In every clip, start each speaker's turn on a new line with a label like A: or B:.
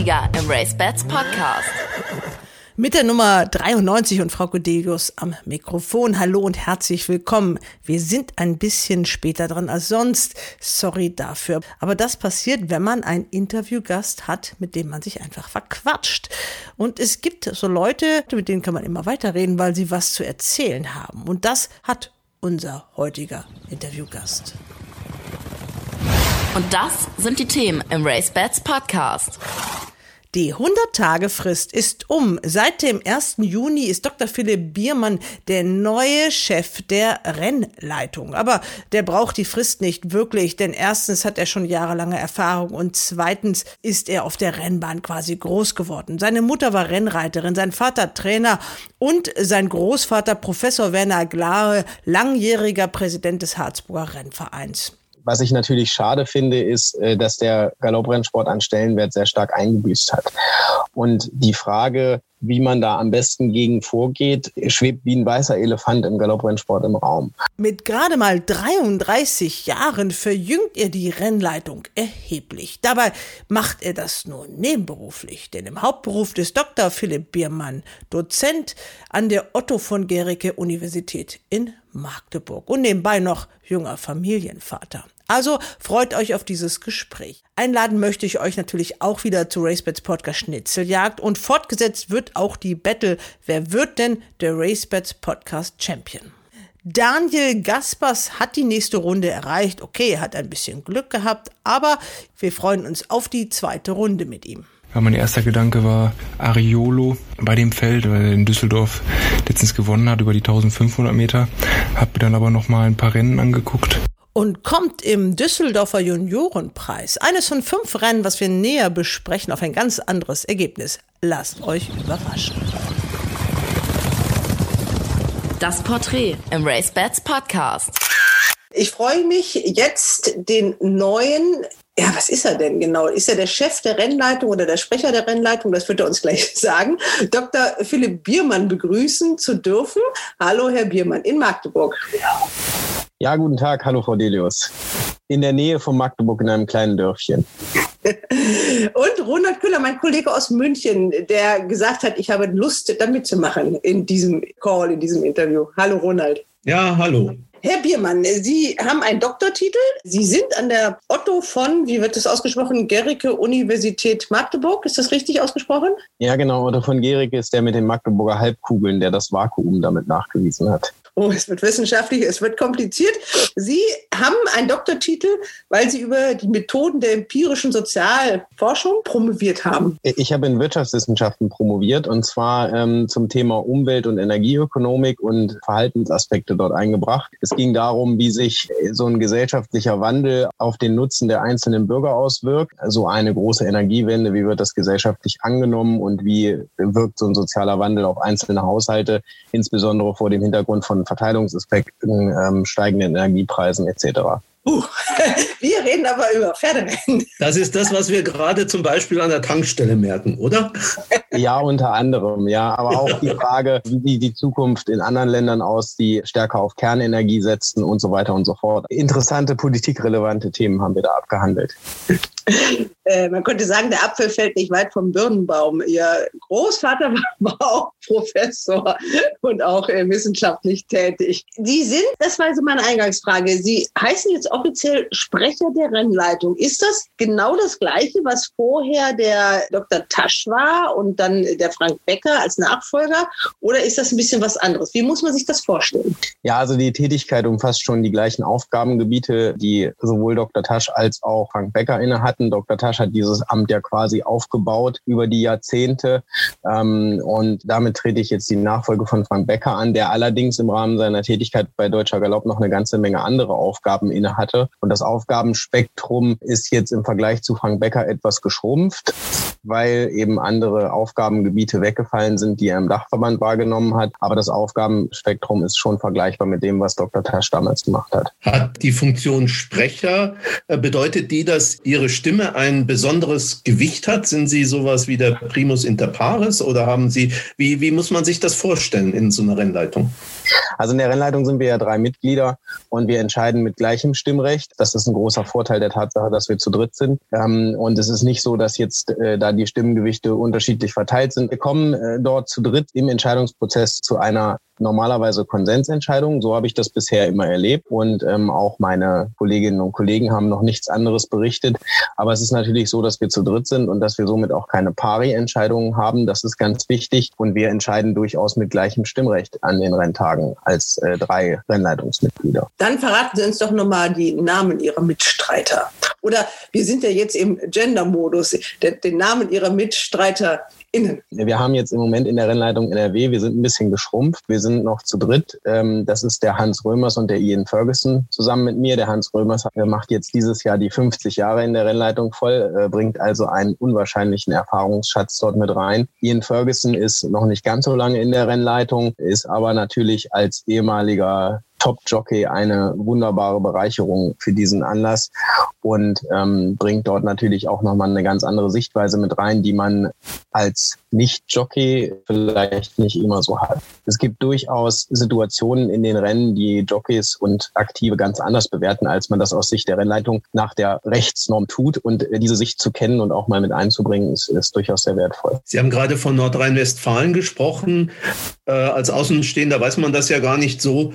A: Sieger im Race Bats Podcast.
B: Mit der Nummer 93 und Frau Codelius am Mikrofon. Hallo und herzlich willkommen. Wir sind ein bisschen später dran als sonst. Sorry dafür. Aber das passiert, wenn man einen Interviewgast hat, mit dem man sich einfach verquatscht. Und es gibt so Leute, mit denen kann man immer weiterreden, weil sie was zu erzählen haben. Und das hat unser heutiger Interviewgast.
A: Und das sind die Themen im Race Bats Podcast.
B: Die 100-Tage-Frist ist um. Seit dem 1. Juni ist Dr. Philipp Biermann der neue Chef der Rennleitung. Aber der braucht die Frist nicht wirklich, denn erstens hat er schon jahrelange Erfahrung und zweitens ist er auf der Rennbahn quasi groß geworden. Seine Mutter war Rennreiterin, sein Vater Trainer und sein Großvater Professor Werner Glahe, langjähriger Präsident des Harzburger Rennvereins.
C: Was ich natürlich schade finde, ist, äh, dass der Galopprennsport an Stellenwert sehr stark eingebüßt hat. Und die Frage, wie man da am besten gegen vorgeht, schwebt wie ein weißer Elefant im Galopprennsport im Raum.
B: Mit gerade mal 33 Jahren verjüngt er die Rennleitung erheblich. Dabei macht er das nur nebenberuflich, denn im Hauptberuf des Dr. Philipp Biermann, Dozent an der Otto von Gericke Universität in Magdeburg und nebenbei noch junger Familienvater. Also freut euch auf dieses Gespräch. Einladen möchte ich euch natürlich auch wieder zu RaceBets Podcast Schnitzeljagd und fortgesetzt wird auch die Battle Wer wird denn der RaceBets Podcast Champion? Daniel Gaspers hat die nächste Runde erreicht. Okay, er hat ein bisschen Glück gehabt, aber wir freuen uns auf die zweite Runde mit ihm.
D: Ja, mein erster Gedanke war Ariolo bei dem Feld, weil er in Düsseldorf letztens gewonnen hat über die 1500 Meter. Hab mir dann aber noch mal ein paar Rennen angeguckt
B: und kommt im Düsseldorfer Juniorenpreis, eines von fünf Rennen, was wir näher besprechen, auf ein ganz anderes Ergebnis. Lasst euch überraschen.
A: Das Porträt im Race Bats Podcast.
B: Ich freue mich jetzt den neuen ja, was ist er denn genau? Ist er der Chef der Rennleitung oder der Sprecher der Rennleitung? Das wird er uns gleich sagen. Dr. Philipp Biermann begrüßen zu dürfen. Hallo, Herr Biermann in Magdeburg.
C: Ja, guten Tag. Hallo, Frau Delius. In der Nähe von Magdeburg in einem kleinen Dörfchen.
B: Und Ronald Küller, mein Kollege aus München, der gesagt hat, ich habe Lust, da mitzumachen in diesem Call, in diesem Interview. Hallo, Ronald.
E: Ja, hallo.
B: Herr Biermann, Sie haben einen Doktortitel. Sie sind an der Otto von, wie wird das ausgesprochen, Gericke Universität Magdeburg. Ist das richtig ausgesprochen?
C: Ja, genau. Otto von Gericke ist der mit den Magdeburger Halbkugeln, der das Vakuum damit nachgewiesen hat.
B: Oh, es wird wissenschaftlich, es wird kompliziert. Sie haben einen Doktortitel, weil Sie über die Methoden der empirischen Sozialforschung promoviert haben.
C: Ich habe in Wirtschaftswissenschaften promoviert und zwar ähm, zum Thema Umwelt- und Energieökonomik und Verhaltensaspekte dort eingebracht. Es ging darum, wie sich so ein gesellschaftlicher Wandel auf den Nutzen der einzelnen Bürger auswirkt. Also eine große Energiewende, wie wird das gesellschaftlich angenommen und wie wirkt so ein sozialer Wandel auf einzelne Haushalte, insbesondere vor dem Hintergrund von Verteilungsaspekten, ähm, steigenden Energiepreisen etc.
B: Uh, wir reden aber über Pferderennen.
E: Das ist das, was wir gerade zum Beispiel an der Tankstelle merken, oder?
C: Ja, unter anderem, ja. Aber auch die Frage, wie sieht die Zukunft in anderen Ländern aus, die stärker auf Kernenergie setzen und so weiter und so fort. Interessante politikrelevante Themen haben wir da abgehandelt.
B: Äh, man könnte sagen, der Apfel fällt nicht weit vom Birnenbaum. Ihr Großvater war auch Professor und auch äh, wissenschaftlich tätig. Sie sind, das war so meine Eingangsfrage, Sie heißen jetzt offiziell Sprecher der Rennleitung. Ist das genau das Gleiche, was vorher der Dr. Tasch war und dann der Frank Becker als Nachfolger? Oder ist das ein bisschen was anderes? Wie muss man sich das vorstellen?
C: Ja, also die Tätigkeit umfasst schon die gleichen Aufgabengebiete, die sowohl Dr. Tasch als auch Frank Becker innehatten. Dr. Tasch hat dieses Amt ja quasi aufgebaut über die Jahrzehnte. Ähm, und damit trete ich jetzt die Nachfolge von Frank Becker an, der allerdings im Rahmen seiner Tätigkeit bei Deutscher Galopp noch eine ganze Menge andere Aufgaben innehatte. Und das Aufgabenspektrum ist jetzt im Vergleich zu Frank Becker etwas geschrumpft, weil eben andere Aufgaben Aufgabengebiete weggefallen sind, die er im Dachverband wahrgenommen hat. Aber das Aufgabenspektrum ist schon vergleichbar mit dem, was Dr. Tasch damals gemacht hat.
E: Hat die Funktion Sprecher, äh, bedeutet die, dass Ihre Stimme ein besonderes Gewicht hat? Sind Sie sowas wie der Primus inter pares oder haben Sie, wie, wie muss man sich das vorstellen in so einer Rennleitung?
C: Also in der Rennleitung sind wir ja drei Mitglieder und wir entscheiden mit gleichem Stimmrecht. Das ist ein großer Vorteil der Tatsache, dass wir zu dritt sind. Ähm, und es ist nicht so, dass jetzt äh, da die Stimmgewichte unterschiedlich verteilt sind. Wir kommen äh, dort zu dritt im Entscheidungsprozess zu einer normalerweise Konsensentscheidungen. So habe ich das bisher immer erlebt. Und ähm, auch meine Kolleginnen und Kollegen haben noch nichts anderes berichtet. Aber es ist natürlich so, dass wir zu dritt sind und dass wir somit auch keine Pari-Entscheidungen haben. Das ist ganz wichtig. Und wir entscheiden durchaus mit gleichem Stimmrecht an den Renntagen als äh, drei Rennleitungsmitglieder.
B: Dann verraten Sie uns doch nochmal die Namen Ihrer Mitstreiter. Oder wir sind ja jetzt im Gender-Modus, den Namen Ihrer Mitstreiter innen.
C: Wir haben jetzt im Moment in der Rennleitung NRW, wir sind ein bisschen geschrumpft. Wir sind noch zu dritt. Ähm, das ist der Hans Römers und der Ian Ferguson zusammen mit mir. Der Hans Römers macht jetzt dieses Jahr die 50 Jahre in der Rennleitung voll, äh, bringt also einen unwahrscheinlichen Erfahrungsschatz dort mit rein. Ian Ferguson ist noch nicht ganz so lange in der Rennleitung, ist aber natürlich als ehemaliger Top-Jockey eine wunderbare Bereicherung für diesen Anlass und ähm, bringt dort natürlich auch nochmal eine ganz andere Sichtweise mit rein, die man als Nicht-Jockey vielleicht nicht immer so hat. Es gibt durchaus Situationen in den Rennen, die Jockeys und Aktive ganz anders bewerten, als man das aus Sicht der Rennleitung nach der Rechtsnorm tut. Und diese Sicht zu kennen und auch mal mit einzubringen, ist, ist durchaus sehr wertvoll.
E: Sie haben gerade von Nordrhein-Westfalen gesprochen. Äh, als Außenstehender weiß man das ja gar nicht so.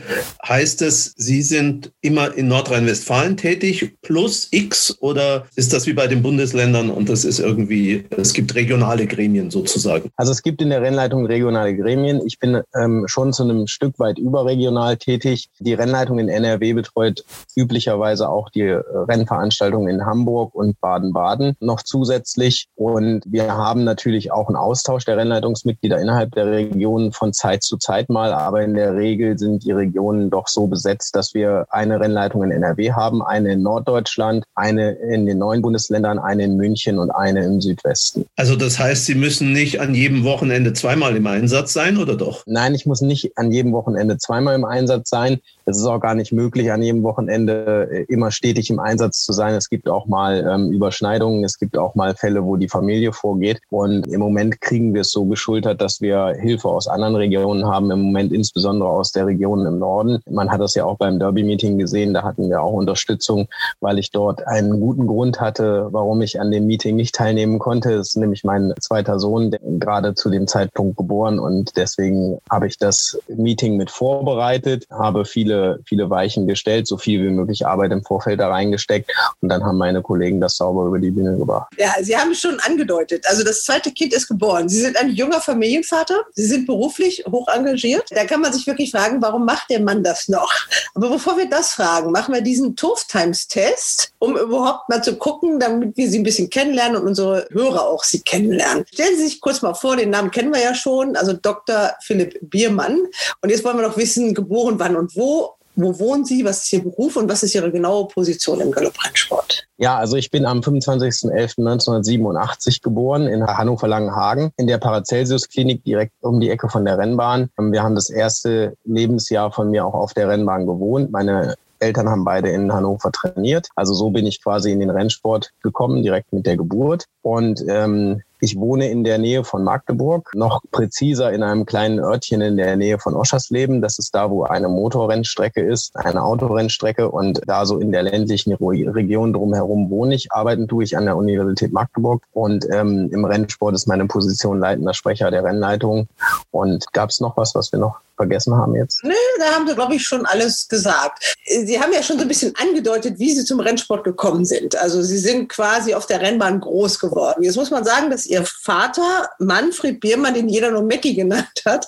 E: Heißt es, Sie sind immer in Nordrhein-Westfalen tätig plus X oder ist das wie bei den Bundesländern und das ist irgendwie, es gibt regionale Gremien sozusagen?
C: Also es gibt in der Rennleitung regionale Gremien. Ich bin ähm, schon zu einem Stück weit überregional tätig. Die Rennleitung in NRW betreut üblicherweise auch die äh, Rennveranstaltungen in Hamburg und Baden-Baden noch zusätzlich. Und wir haben natürlich auch einen Austausch der Rennleitungsmitglieder innerhalb der Regionen von Zeit zu Zeit mal. Aber in der Regel sind die Regionen doch so besetzt, dass wir eine Rennleitung in NRW haben, eine in Norddeutschland, eine in den neuen Bundesländern, eine in München und eine im Südwesten.
E: Also das heißt, Sie müssen nicht an jedem Wochenende zweimal im Einsatz sein, oder doch?
C: Nein, ich muss nicht an jedem Wochenende zweimal im Einsatz sein. Es ist auch gar nicht möglich, an jedem Wochenende äh, immer stetig im Einsatz zu sein. Es gibt auch mal ähm, Überschneidungen, es gibt auch mal Fälle, wo die Familie vorgeht. Und im Moment kriegen wir es so geschultert, dass wir Hilfe aus anderen Regionen haben, im Moment insbesondere aus der Region im Norden. Man hat das ja auch beim Derby-Meeting gesehen, da hatten wir auch Unterstützung, weil ich dort einen guten Grund hatte, warum ich an dem Meeting nicht teilnehmen konnte. Das ist nämlich mein zweiter Sohn, der gerade zu dem Zeitpunkt geboren und deswegen habe ich das Meeting mit vorbereitet, habe viele viele, viele Weichen gestellt, so viel wie möglich Arbeit im Vorfeld da reingesteckt und dann haben meine Kollegen das sauber über die Bühne gebracht.
B: Ja, Sie haben es schon angedeutet. Also das zweite Kind ist geboren. Sie sind ein junger Familienvater. Sie sind beruflich hoch engagiert. Da kann man sich wirklich fragen, warum macht der Mann das noch? Aber bevor wir das fragen, machen wir diesen Turf Times Test, um überhaupt mal zu gucken, damit wir Sie ein bisschen kennenlernen und unsere Hörer auch Sie kennenlernen. Stellen Sie sich kurz mal vor, den Namen kennen wir ja schon, also Dr. Philipp Biermann. Und jetzt wollen wir noch wissen, geboren wann und wo wo wohnen Sie? Was ist Ihr Beruf und was ist Ihre genaue Position im Galopprennsport?
C: Ja, also ich bin am 25.11.1987 geboren in Hannover-Langenhagen in der Paracelsius-Klinik direkt um die Ecke von der Rennbahn. Wir haben das erste Lebensjahr von mir auch auf der Rennbahn gewohnt. Meine Eltern haben beide in Hannover trainiert. Also so bin ich quasi in den Rennsport gekommen, direkt mit der Geburt. Und ähm, ich wohne in der Nähe von Magdeburg, noch präziser in einem kleinen Örtchen in der Nähe von Oschersleben. Das ist da, wo eine Motorrennstrecke ist, eine Autorennstrecke. Und da so in der ländlichen Region drumherum wohne ich. Arbeiten tue ich an der Universität Magdeburg. Und ähm, im Rennsport ist meine Position leitender Sprecher der Rennleitung. Und gab es noch was, was wir noch vergessen haben jetzt?
B: Nö, da haben Sie, glaube ich, schon alles gesagt. Sie haben ja schon so ein bisschen angedeutet, wie Sie zum Rennsport gekommen sind. Also Sie sind quasi auf der Rennbahn groß geworden. Jetzt muss man sagen, dass Ihr Vater, Manfred Biermann, den jeder nur Mackie genannt hat,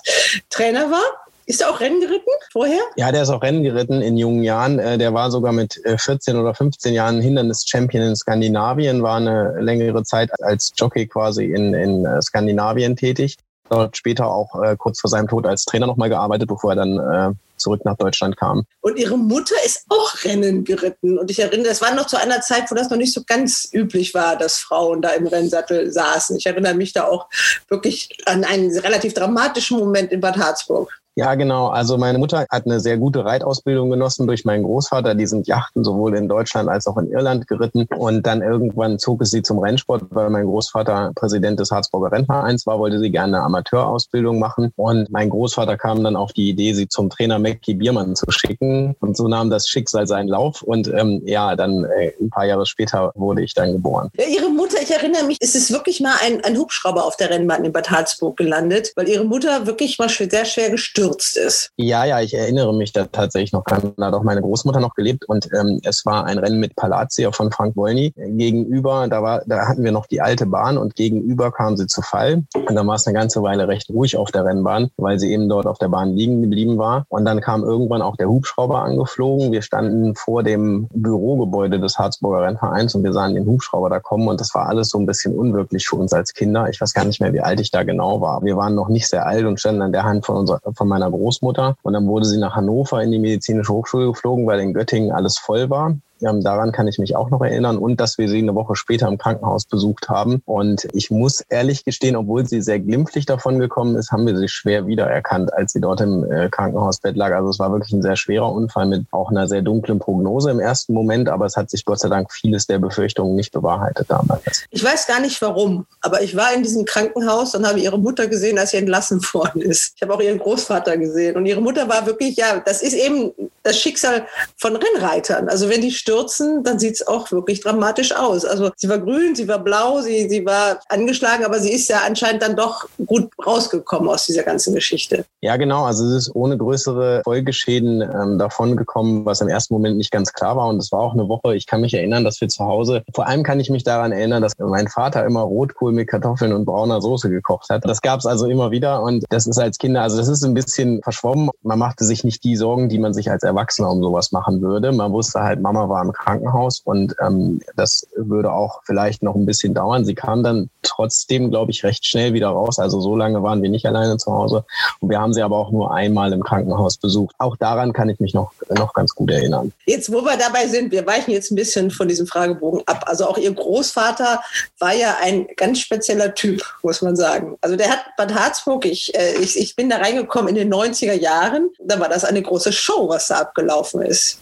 B: Trainer war. Ist er auch Rennen geritten vorher?
C: Ja, der ist auch Rennen geritten in jungen Jahren. Äh, der war sogar mit 14 äh, oder 15 Jahren Hindernis-Champion in Skandinavien, war eine längere Zeit als Jockey quasi in, in äh, Skandinavien tätig später auch äh, kurz vor seinem Tod als Trainer nochmal gearbeitet, bevor er dann äh, zurück nach Deutschland kam.
B: Und ihre Mutter ist auch Rennen geritten. Und ich erinnere, es war noch zu einer Zeit, wo das noch nicht so ganz üblich war, dass Frauen da im Rennsattel saßen. Ich erinnere mich da auch wirklich an einen relativ dramatischen Moment in Bad Harzburg.
C: Ja, genau. Also meine Mutter hat eine sehr gute Reitausbildung genossen durch meinen Großvater. Die sind Yachten sowohl in Deutschland als auch in Irland geritten. Und dann irgendwann zog es sie zum Rennsport, weil mein Großvater Präsident des Harzburger Rennvereins war, wollte sie gerne eine Amateurausbildung machen. Und mein Großvater kam dann auf die Idee, sie zum Trainer Mackie Biermann zu schicken. Und so nahm das Schicksal seinen Lauf. Und ähm, ja, dann äh, ein paar Jahre später wurde ich dann geboren.
B: Ja, ihre Mutter, ich erinnere mich, es ist wirklich mal ein, ein Hubschrauber auf der Rennbahn in Bad Harzburg gelandet, weil ihre Mutter wirklich mal sehr schwer gestürzt gestürzt ist.
C: Ja, ja, ich erinnere mich da tatsächlich noch dran. Da hat auch meine Großmutter noch gelebt und ähm, es war ein Rennen mit Palazzo von Frank Wolny. Gegenüber, da war, da hatten wir noch die alte Bahn und gegenüber kam sie zu Fall. Und dann war es eine ganze Weile recht ruhig auf der Rennbahn, weil sie eben dort auf der Bahn liegen geblieben war. Und dann kam irgendwann auch der Hubschrauber angeflogen. Wir standen vor dem Bürogebäude des Harzburger Rennvereins und wir sahen den Hubschrauber da kommen und das war alles so ein bisschen unwirklich für uns als Kinder. Ich weiß gar nicht mehr, wie alt ich da genau war. Wir waren noch nicht sehr alt und standen an der Hand von unserer, von meiner Großmutter. Und dann wurde sie nach Hannover in die medizinische Hochschule geflogen, weil in Göttingen alles voll war. Ähm, daran kann ich mich auch noch erinnern und dass wir sie eine Woche später im Krankenhaus besucht haben. Und ich muss ehrlich gestehen, obwohl sie sehr glimpflich davon gekommen ist, haben wir sie schwer wiedererkannt, als sie dort im äh, Krankenhausbett lag. Also es war wirklich ein sehr schwerer Unfall mit auch einer sehr dunklen Prognose im ersten Moment, aber es hat sich Gott sei Dank vieles der Befürchtungen nicht bewahrheitet damals.
B: Ich weiß gar nicht warum, aber ich war in diesem Krankenhaus und habe ihre Mutter gesehen, als sie entlassen worden ist. Ich habe auch ihren Großvater gesehen und ihre Mutter war wirklich, ja, das ist eben das Schicksal von Rennreitern. Also wenn die stürzen, dann sieht es auch wirklich dramatisch aus. Also sie war grün, sie war blau, sie, sie war angeschlagen, aber sie ist ja anscheinend dann doch gut rausgekommen aus dieser ganzen Geschichte.
C: Ja, genau. Also es ist ohne größere Folgeschäden ähm, davon gekommen, was im ersten Moment nicht ganz klar war. Und es war auch eine Woche, ich kann mich erinnern, dass wir zu Hause, vor allem kann ich mich daran erinnern, dass mein Vater immer Rotkohl mit Kartoffeln und brauner Soße gekocht hat. Das gab es also immer wieder und das ist als Kinder, also das ist ein bisschen verschwommen. Man machte sich nicht die Sorgen, die man sich als Erwachsener um sowas machen würde. Man wusste halt, Mama war im Krankenhaus und ähm, das würde auch vielleicht noch ein bisschen dauern. Sie kam dann trotzdem, glaube ich, recht schnell wieder raus. Also so lange waren wir nicht alleine zu Hause. Und wir haben sie aber auch nur einmal im Krankenhaus besucht. Auch daran kann ich mich noch, noch ganz gut erinnern.
B: Jetzt, wo wir dabei sind, wir weichen jetzt ein bisschen von diesem Fragebogen ab. Also auch Ihr Großvater war ja ein ganz spezieller Typ, muss man sagen. Also der hat Bad Harzburg, ich, äh, ich, ich bin da reingekommen in den 90er Jahren. Da war das eine große Show, was da abgelaufen ist.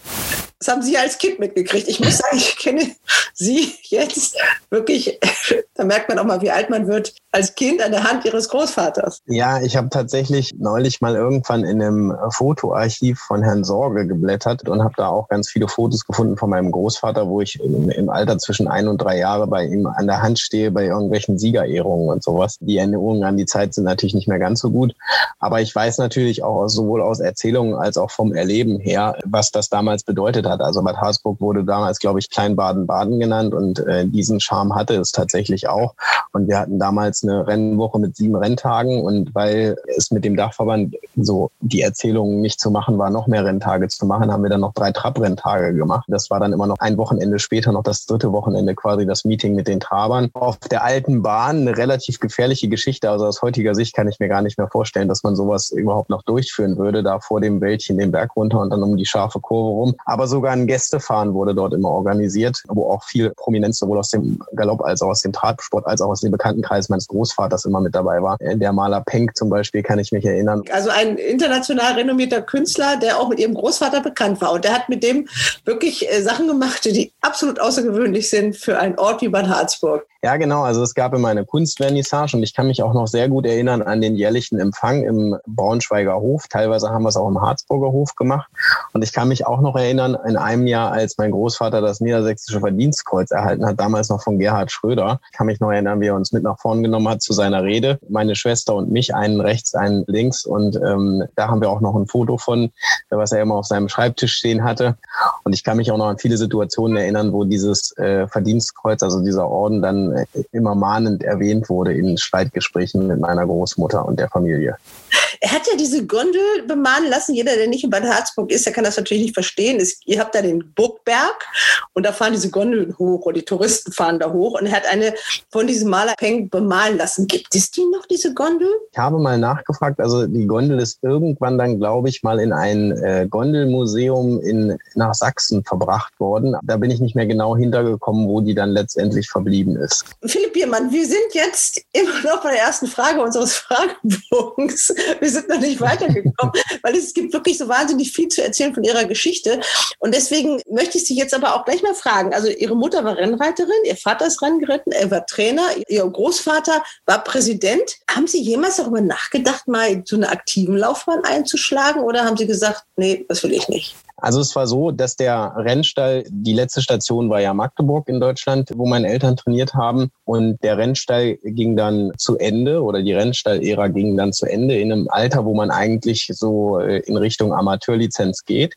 B: Das haben Sie als Kind mitgekriegt. Ich muss sagen, ich kenne Sie jetzt wirklich, da merkt man auch mal, wie alt man wird, als Kind an der Hand Ihres Großvaters.
C: Ja, ich habe tatsächlich neulich mal irgendwann in einem Fotoarchiv von Herrn Sorge geblättert und habe da auch ganz viele Fotos gefunden von meinem Großvater, wo ich im, im Alter zwischen ein und drei Jahre bei ihm an der Hand stehe, bei irgendwelchen Siegerehrungen und sowas. Die Erinnerungen an die Zeit sind natürlich nicht mehr ganz so gut. Aber ich weiß natürlich auch sowohl aus Erzählungen als auch vom Erleben her, was das damals bedeutet hat. Also Bad Harzburg wurde damals, glaube ich, Klein Baden-Baden genannt und äh, diesen Charme hatte es tatsächlich auch. Und wir hatten damals eine Rennwoche mit sieben Renntagen und weil es mit dem Dachverband so die Erzählungen nicht zu machen war, noch mehr Renntage zu machen, haben wir dann noch drei Trabrenntage gemacht. Das war dann immer noch ein Wochenende später, noch das dritte Wochenende quasi das Meeting mit den Trabern. Auf der alten Bahn eine relativ gefährliche Geschichte. Also aus heutiger Sicht kann ich mir gar nicht mehr vorstellen, dass man sowas überhaupt noch durchführen würde, da vor dem Wäldchen den Berg runter und dann um die scharfe Kurve rum. Aber sogar ein Gästefahren wurde dort immer organisiert, wo auch viel Prominenz sowohl aus dem Galopp als auch aus dem Trabsport als auch aus dem Bekanntenkreis meines Großvaters immer mit dabei war. Der Maler Penck zum Beispiel kann ich mich erinnern.
B: Also ein international renommierter Künstler, der auch mit ihrem Großvater bekannt war. Und der hat mit dem wirklich äh, Sachen gemacht, die absolut außergewöhnlich sind für einen Ort wie Bad Harzburg.
C: Ja, genau. Also es gab immer eine Kunstvernissage und ich kann mich auch noch sehr gut erinnern an den jährlichen Empfang im Braunschweiger Hof. Teilweise haben wir es auch im Harzburger Hof gemacht. Und ich kann mich auch noch erinnern, in einem Jahr, als mein Großvater das Niedersächsische Verdienstkreuz erhalten hat, damals noch von Gerhard Schröder. Ich kann mich noch erinnern, wie er uns mit nach vorn genommen hat zu seiner Rede. Meine Schwester und mich, einen rechts, einen links. Und ähm, da haben wir auch noch ein Foto von, was er immer auf seinem Schreibtisch stehen hatte. Und ich kann mich auch noch an viele Situationen erinnern, wo dieses äh, Verdienstkreuz, also dieser Orden, dann immer mahnend erwähnt wurde in Streitgesprächen mit meiner Großmutter und der Familie.
B: Er hat ja diese Gondel bemahnen lassen. Jeder, der nicht in Bad Harzburg ist, der kann das natürlich nicht verstehen. Es, ihr habt da den Burgberg und da fahren diese Gondeln hoch und die Touristen fahren da hoch. Und er hat eine von diesem Maler Peng bemalen lassen. Gibt es die noch, diese Gondel?
C: Ich habe mal nachgefragt. Also die Gondel ist irgendwann dann, glaube ich, mal in ein äh, Gondelmuseum in, nach Sachsen verbracht worden. Da bin ich nicht mehr genau hintergekommen, wo die dann letztendlich verblieben ist.
B: Philipp Biermann, wir sind jetzt immer noch bei der ersten Frage unseres Fragebogens. Wir sind noch nicht weitergekommen, weil es gibt wirklich so wahnsinnig viel zu erzählen von ihrer Geschichte. Und deswegen möchte ich Sie jetzt aber auch gleich mal fragen. Also Ihre Mutter war Rennreiterin, Ihr Vater ist Rennen geritten, er war Trainer, Ihr Großvater war Präsident. Haben Sie jemals darüber nachgedacht, mal so eine aktiven Laufbahn einzuschlagen oder haben Sie gesagt, nee, das will ich nicht?
C: Also es war so, dass der Rennstall, die letzte Station war ja Magdeburg in Deutschland, wo meine Eltern trainiert haben. Und der Rennstall ging dann zu Ende oder die Rennstall-Ära ging dann zu Ende in einem Alter, wo man eigentlich so äh, in Richtung Amateurlizenz geht.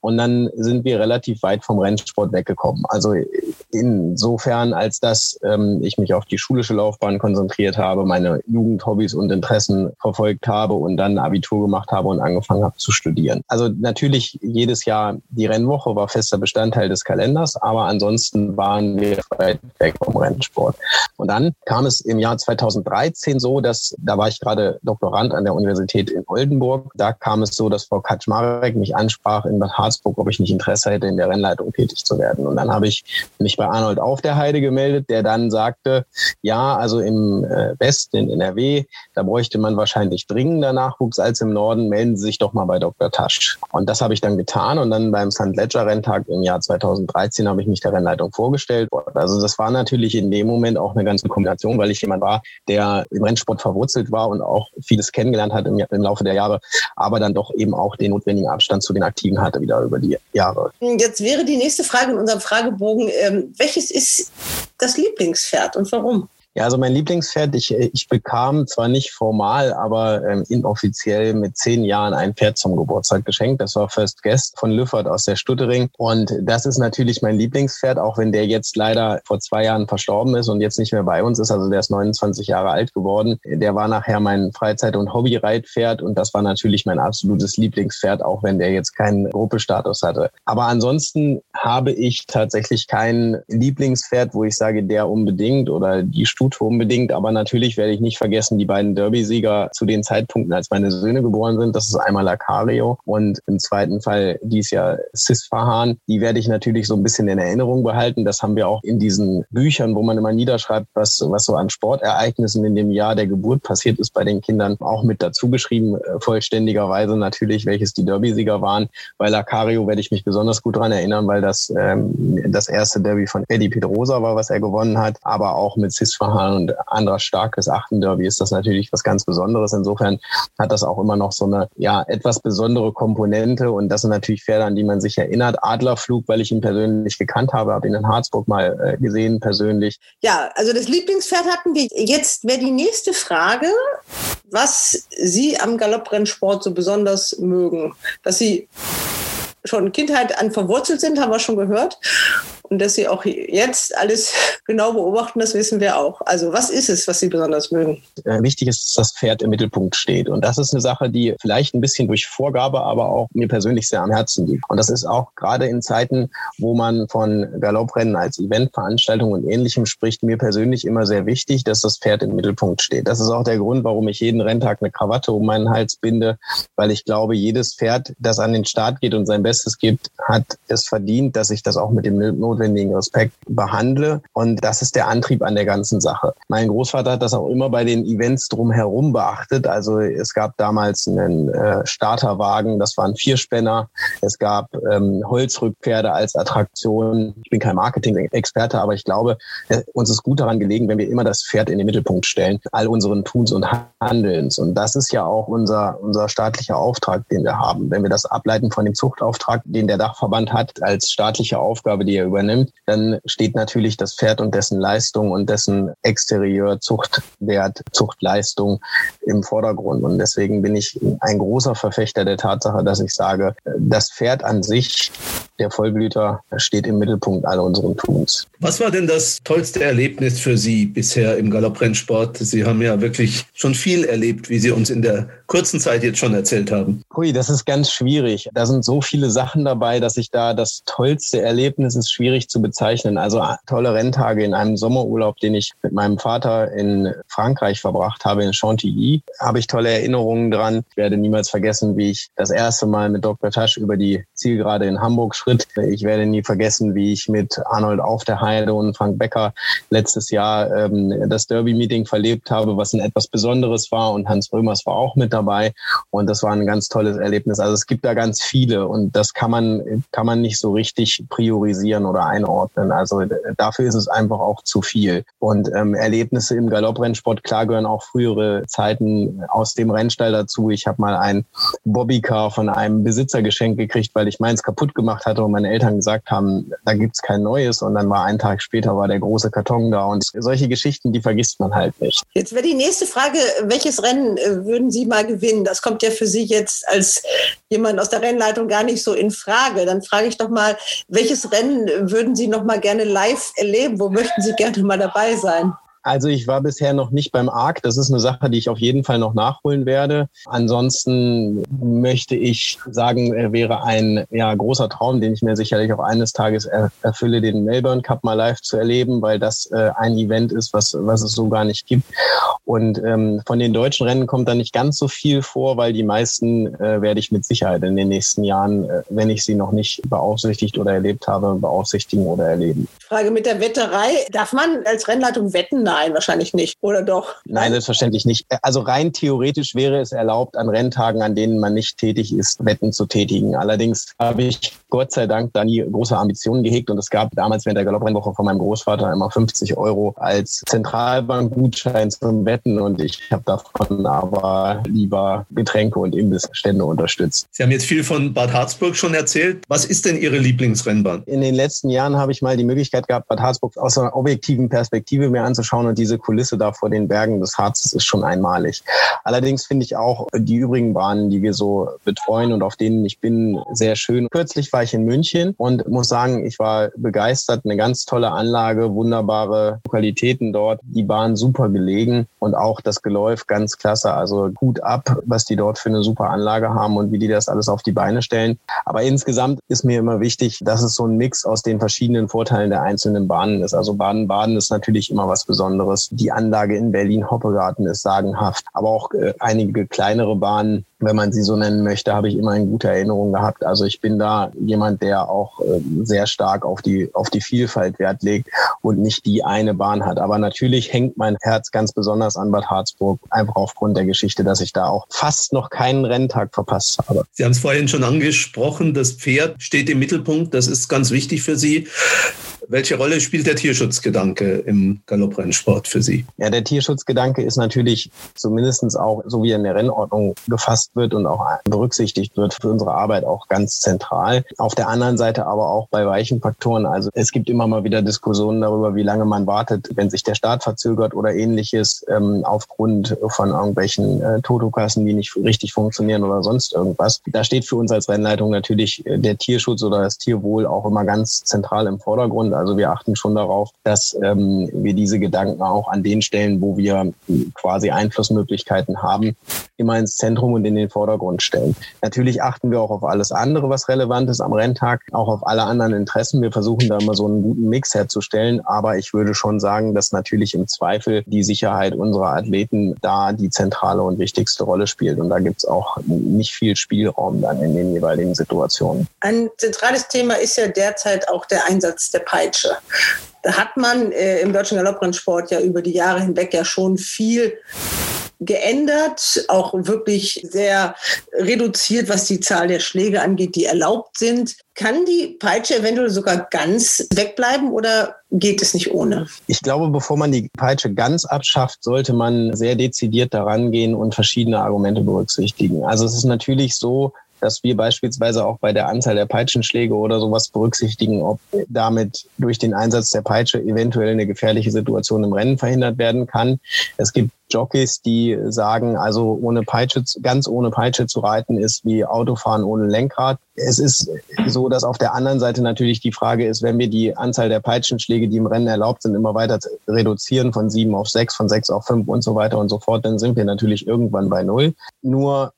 C: Und dann sind wir relativ weit vom Rennsport weggekommen. Also insofern, als dass ähm, ich mich auf die schulische Laufbahn konzentriert habe, meine Jugendhobbys und Interessen verfolgt habe und dann Abitur gemacht habe und angefangen habe zu studieren. Also natürlich jedes Jahr die Rennwoche war fester Bestandteil des Kalenders, aber ansonsten waren wir weit weg vom Rennsport. Und dann kam es im Jahr 2013 so, dass da war ich gerade Doktorand an der Universität in Oldenburg. Da kam es so, dass Frau Kaczmarek mich ansprach in Bad Harzburg, ob ich nicht Interesse hätte, in der Rennleitung tätig zu werden. Und dann habe ich mich bei Arnold auf der Heide gemeldet, der dann sagte, ja, also im äh, Westen, in NRW, da bräuchte man wahrscheinlich dringender Nachwuchs als im Norden. Melden Sie sich doch mal bei Dr. Tasch. Und das habe ich dann getan getan und dann beim St. Ledger Renntag im Jahr 2013 habe ich mich der Rennleitung vorgestellt. Also das war natürlich in dem Moment auch eine ganze Kombination, weil ich jemand war, der im Rennsport verwurzelt war und auch vieles kennengelernt hat im, im Laufe der Jahre, aber dann doch eben auch den notwendigen Abstand zu den Aktiven hatte wieder über die Jahre.
B: Jetzt wäre die nächste Frage in unserem Fragebogen, ähm, welches ist das Lieblingspferd und warum?
C: Ja, also mein Lieblingspferd, ich, ich bekam zwar nicht formal, aber ähm, inoffiziell mit zehn Jahren ein Pferd zum Geburtstag geschenkt. Das war First Guest von Lüffert aus der Stuttering. Und das ist natürlich mein Lieblingspferd, auch wenn der jetzt leider vor zwei Jahren verstorben ist und jetzt nicht mehr bei uns ist. Also der ist 29 Jahre alt geworden. Der war nachher mein Freizeit- und Hobbyreitpferd und das war natürlich mein absolutes Lieblingspferd, auch wenn der jetzt keinen Gruppestatus hatte. Aber ansonsten habe ich tatsächlich kein Lieblingspferd, wo ich sage, der unbedingt oder die Stute unbedingt, aber natürlich werde ich nicht vergessen, die beiden Derby-Sieger zu den Zeitpunkten, als meine Söhne geboren sind. Das ist einmal Lacario und im zweiten Fall dies Jahr Sisfahan. Die werde ich natürlich so ein bisschen in Erinnerung behalten. Das haben wir auch in diesen Büchern, wo man immer niederschreibt, was, was so an Sportereignissen in dem Jahr der Geburt passiert ist bei den Kindern, auch mit dazu geschrieben, äh, vollständigerweise natürlich, welches die Derby-Sieger waren. Bei Lacario werde ich mich besonders gut dran erinnern, weil das ähm, das erste Derby von Eddie Pedrosa war, was er gewonnen hat, aber auch mit Sisfahan Verfahren und anderer starkes Achtenderby ist das natürlich was ganz Besonderes. Insofern hat das auch immer noch so eine ja etwas besondere Komponente und das sind natürlich Pferde, an die man sich erinnert. Adlerflug, weil ich ihn persönlich gekannt habe, habe ihn in Harzburg mal äh, gesehen persönlich.
B: Ja, also das Lieblingspferd hatten wir. Jetzt wäre die nächste Frage, was Sie am Galopprennsport so besonders mögen, dass Sie schon Kindheit an verwurzelt sind, haben wir schon gehört. Und dass Sie auch jetzt alles genau beobachten, das wissen wir auch. Also was ist es, was Sie besonders mögen?
C: Äh, wichtig ist, dass das Pferd im Mittelpunkt steht. Und das ist eine Sache, die vielleicht ein bisschen durch Vorgabe, aber auch mir persönlich sehr am Herzen liegt. Und das ist auch gerade in Zeiten, wo man von Galopprennen als Eventveranstaltung und Ähnlichem spricht, mir persönlich immer sehr wichtig, dass das Pferd im Mittelpunkt steht. Das ist auch der Grund, warum ich jeden Renntag eine Krawatte um meinen Hals binde, weil ich glaube, jedes Pferd, das an den Start geht und sein Bestes gibt, hat es verdient, dass ich das auch mit dem notwendigen notwendigen Respekt behandle. Und das ist der Antrieb an der ganzen Sache. Mein Großvater hat das auch immer bei den Events drumherum beachtet. Also es gab damals einen äh, Starterwagen, das waren Vierspänner. Es gab ähm, Holzrückpferde als Attraktion. Ich bin kein Marketing-Experte, aber ich glaube, äh, uns ist gut daran gelegen, wenn wir immer das Pferd in den Mittelpunkt stellen, all unseren Tuns und Handelns. Und das ist ja auch unser, unser staatlicher Auftrag, den wir haben. Wenn wir das ableiten von dem Zuchtauftrag, den der Dachverband hat als staatliche Aufgabe, die er übernimmt, nimmt, dann steht natürlich das Pferd und dessen Leistung und dessen Exterieur, Zuchtwert, Zuchtleistung im Vordergrund. Und deswegen bin ich ein großer Verfechter der Tatsache, dass ich sage, das Pferd an sich der Vollblüter steht im Mittelpunkt all unseren Tuns.
E: Was war denn das tollste Erlebnis für Sie bisher im Galopprennsport? Sie haben ja wirklich schon viel erlebt, wie Sie uns in der kurzen Zeit jetzt schon erzählt haben.
C: Hui, das ist ganz schwierig. Da sind so viele Sachen dabei, dass ich da das tollste Erlebnis ist schwierig zu bezeichnen. Also tolle Renntage in einem Sommerurlaub, den ich mit meinem Vater in Frankreich verbracht habe, in Chantilly, habe ich tolle Erinnerungen dran. Ich werde niemals vergessen, wie ich das erste Mal mit Dr. Tasch über die Zielgerade in Hamburg schritt. Ich werde nie vergessen, wie ich mit Arnold auf der Heide und Frank Becker letztes Jahr ähm, das Derby-Meeting verlebt habe, was ein etwas Besonderes war. Und Hans Römers war auch mit dabei. Und das war ein ganz tolles Erlebnis. Also es gibt da ganz viele und das kann man, kann man nicht so richtig priorisieren oder einordnen. Also dafür ist es einfach auch zu viel. Und ähm, Erlebnisse im Galopprennsport, klar gehören auch frühere Zeiten aus dem Rennstall dazu. Ich habe mal ein Bobbycar von einem Besitzer geschenkt gekriegt, weil ich meins kaputt gemacht hatte und meine Eltern gesagt haben, da gibt's kein neues. Und dann war ein Tag später war der große Karton da. Und solche Geschichten, die vergisst man halt nicht.
B: Jetzt wäre die nächste Frage, welches Rennen äh, würden Sie mal gewinnen? Das kommt ja für Sie jetzt als jemand aus der Rennleitung gar nicht so in Frage. Dann frage ich doch mal, welches Rennen würden Sie noch mal gerne live erleben? Wo möchten Sie gerne mal dabei sein?
C: Also ich war bisher noch nicht beim ARC. Das ist eine Sache, die ich auf jeden Fall noch nachholen werde. Ansonsten möchte ich sagen, wäre ein ja, großer Traum, den ich mir sicherlich auch eines Tages erfülle, den Melbourne Cup mal live zu erleben, weil das äh, ein Event ist, was, was es so gar nicht gibt. Und ähm, von den deutschen Rennen kommt da nicht ganz so viel vor, weil die meisten äh, werde ich mit Sicherheit in den nächsten Jahren, äh, wenn ich sie noch nicht beaufsichtigt oder erlebt habe, beaufsichtigen oder erleben.
B: Frage mit der Wetterei. Darf man als Rennleitung wetten? Nein, wahrscheinlich nicht. Oder doch?
C: Nein, selbstverständlich nicht. Also rein theoretisch wäre es erlaubt, an Renntagen, an denen man nicht tätig ist, Wetten zu tätigen. Allerdings habe ich Gott sei Dank da nie große Ambitionen gehegt und es gab damals während der Galopprennwoche von meinem Großvater immer 50 Euro als Zentralbankgutschein zum Wetten und ich habe davon aber lieber Getränke und Imbissstände unterstützt.
E: Sie haben jetzt viel von Bad Harzburg schon erzählt. Was ist denn Ihre Lieblingsrennbahn?
C: In den letzten Jahren habe ich mal die Möglichkeit gehabt, Bad Harzburg aus einer objektiven Perspektive mir anzuschauen und diese Kulisse da vor den Bergen des Harzes ist schon einmalig. Allerdings finde ich auch die übrigen Bahnen, die wir so betreuen und auf denen ich bin, sehr schön. Kürzlich war ich in München und muss sagen, ich war begeistert. Eine ganz tolle Anlage, wunderbare Qualitäten dort, die Bahn super gelegen und auch das Geläuf ganz klasse. Also gut ab, was die dort für eine super Anlage haben und wie die das alles auf die Beine stellen. Aber insgesamt ist mir immer wichtig, dass es so ein Mix aus den verschiedenen Vorteilen der einzelnen Bahnen ist. Also Baden-Baden ist natürlich immer was Besonderes. Die Anlage in Berlin-Hoppegarten ist sagenhaft, aber auch äh, einige kleinere Bahnen wenn man sie so nennen möchte, habe ich immer in guter Erinnerung gehabt. Also ich bin da jemand, der auch äh, sehr stark auf die, auf die Vielfalt Wert legt und nicht die eine Bahn hat. Aber natürlich hängt mein Herz ganz besonders an Bad Harzburg, einfach aufgrund der Geschichte, dass ich da auch fast noch keinen Renntag verpasst habe.
E: Sie haben es vorhin schon angesprochen, das Pferd steht im Mittelpunkt, das ist ganz wichtig für Sie. Welche Rolle spielt der Tierschutzgedanke im Galopprennsport für Sie?
C: Ja, der Tierschutzgedanke ist natürlich zumindest auch, so wie er in der Rennordnung gefasst wird und auch berücksichtigt wird, für unsere Arbeit auch ganz zentral. Auf der anderen Seite aber auch bei weichen Faktoren. Also es gibt immer mal wieder Diskussionen darüber, wie lange man wartet, wenn sich der Start verzögert oder ähnliches ähm, aufgrund von irgendwelchen äh, Totokassen, die nicht richtig funktionieren oder sonst irgendwas. Da steht für uns als Rennleitung natürlich äh, der Tierschutz oder das Tierwohl auch immer ganz zentral im Vordergrund. Also wir achten schon darauf, dass ähm, wir diese Gedanken auch an den Stellen, wo wir quasi Einflussmöglichkeiten haben, immer ins Zentrum und in den Vordergrund stellen. Natürlich achten wir auch auf alles andere, was relevant ist am Renntag, auch auf alle anderen Interessen. Wir versuchen da immer so einen guten Mix herzustellen, aber ich würde schon sagen, dass natürlich im Zweifel die Sicherheit unserer Athleten da die zentrale und wichtigste Rolle spielt. Und da gibt es auch nicht viel Spielraum dann in den jeweiligen Situationen.
B: Ein zentrales Thema ist ja derzeit auch der Einsatz der Peitsche. Da hat man äh, im deutschen Galopprennsport ja über die Jahre hinweg ja schon viel geändert, auch wirklich sehr reduziert, was die Zahl der Schläge angeht, die erlaubt sind. Kann die Peitsche eventuell sogar ganz wegbleiben oder geht es nicht ohne?
C: Ich glaube, bevor man die Peitsche ganz abschafft, sollte man sehr dezidiert daran gehen und verschiedene Argumente berücksichtigen. Also es ist natürlich so, dass wir beispielsweise auch bei der Anzahl der Peitschenschläge oder sowas berücksichtigen, ob damit durch den Einsatz der Peitsche eventuell eine gefährliche Situation im Rennen verhindert werden kann. Es gibt Jockeys, die sagen, also ohne Peitsche, ganz ohne Peitsche zu reiten ist wie Autofahren ohne Lenkrad. Es ist so, dass auf der anderen Seite natürlich die Frage ist, wenn wir die Anzahl der Peitschenschläge, die im Rennen erlaubt sind, immer weiter reduzieren von sieben auf sechs, von sechs auf fünf und so weiter und so fort, dann sind wir natürlich irgendwann bei null. Nur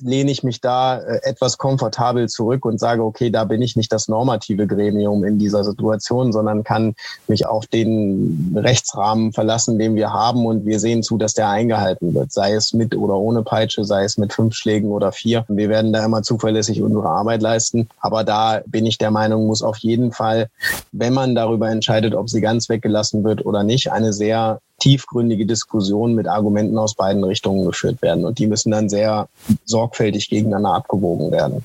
C: lehne ich mich da äh, etwas komfortabel zurück und sage, okay, da bin ich nicht das normative Gremium in dieser Situation, sondern kann mich auf den Rechtsrahmen verlassen, den wir haben und wir sehen zu, dass der eingehalten wird, sei es mit oder ohne Peitsche, sei es mit fünf Schlägen oder vier. Wir werden da immer zuverlässig unsere Arbeit leisten, aber da bin ich der Meinung, muss auf jeden Fall, wenn man darüber entscheidet, ob sie ganz weggelassen wird oder nicht, eine sehr tiefgründige Diskussionen mit Argumenten aus beiden Richtungen geführt werden. Und die müssen dann sehr sorgfältig gegeneinander abgewogen werden.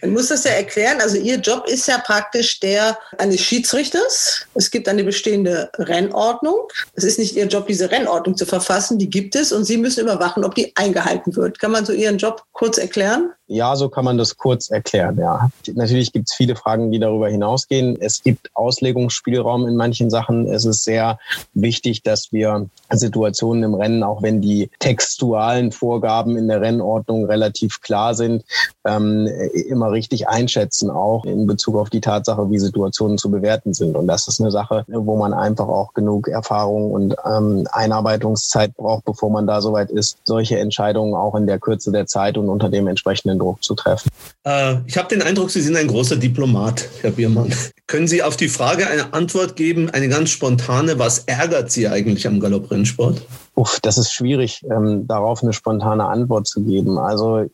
B: Man muss das ja erklären. Also Ihr Job ist ja praktisch der eines Schiedsrichters. Es gibt eine bestehende Rennordnung. Es ist nicht Ihr Job, diese Rennordnung zu verfassen. Die gibt es und Sie müssen überwachen, ob die eingehalten wird. Kann man so Ihren Job kurz erklären?
C: Ja, so kann man das kurz erklären, ja. Natürlich gibt es viele Fragen, die darüber hinausgehen. Es gibt Auslegungsspielraum in manchen Sachen. Es ist sehr wichtig, dass wir Situationen im Rennen, auch wenn die textualen Vorgaben in der Rennordnung relativ klar sind, ähm, immer richtig einschätzen, auch in Bezug auf die Tatsache, wie Situationen zu bewerten sind. Und das ist eine Sache, wo man einfach auch genug Erfahrung und ähm, Einarbeitungszeit braucht, bevor man da soweit ist, solche Entscheidungen auch in der Kürze der Zeit und unter dem entsprechenden den Druck zu treffen.
E: Äh, ich habe den Eindruck, Sie sind ein großer Diplomat, Herr Biermann. Können Sie auf die Frage eine Antwort geben, eine ganz spontane, was ärgert Sie eigentlich am Galopprennsport?
C: Uff, das ist schwierig, ähm, darauf eine spontane Antwort zu geben. Also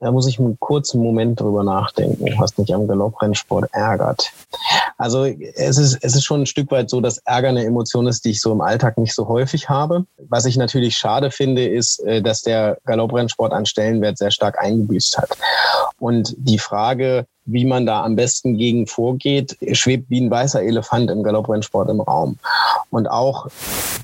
C: da muss ich einen kurzen Moment drüber nachdenken, was mich am Galopprennsport ärgert. Also es ist, es ist schon ein Stück weit so, dass Ärger eine Emotion ist, die ich so im Alltag nicht so häufig habe. Was ich natürlich schade finde, ist, äh, dass der Galopprennsport an Stellenwert sehr stark eingebüßt hat. Und die Frage, wie man da am besten gegen vorgeht, schwebt wie ein weißer Elefant im Galopprennsport im Raum. Und auch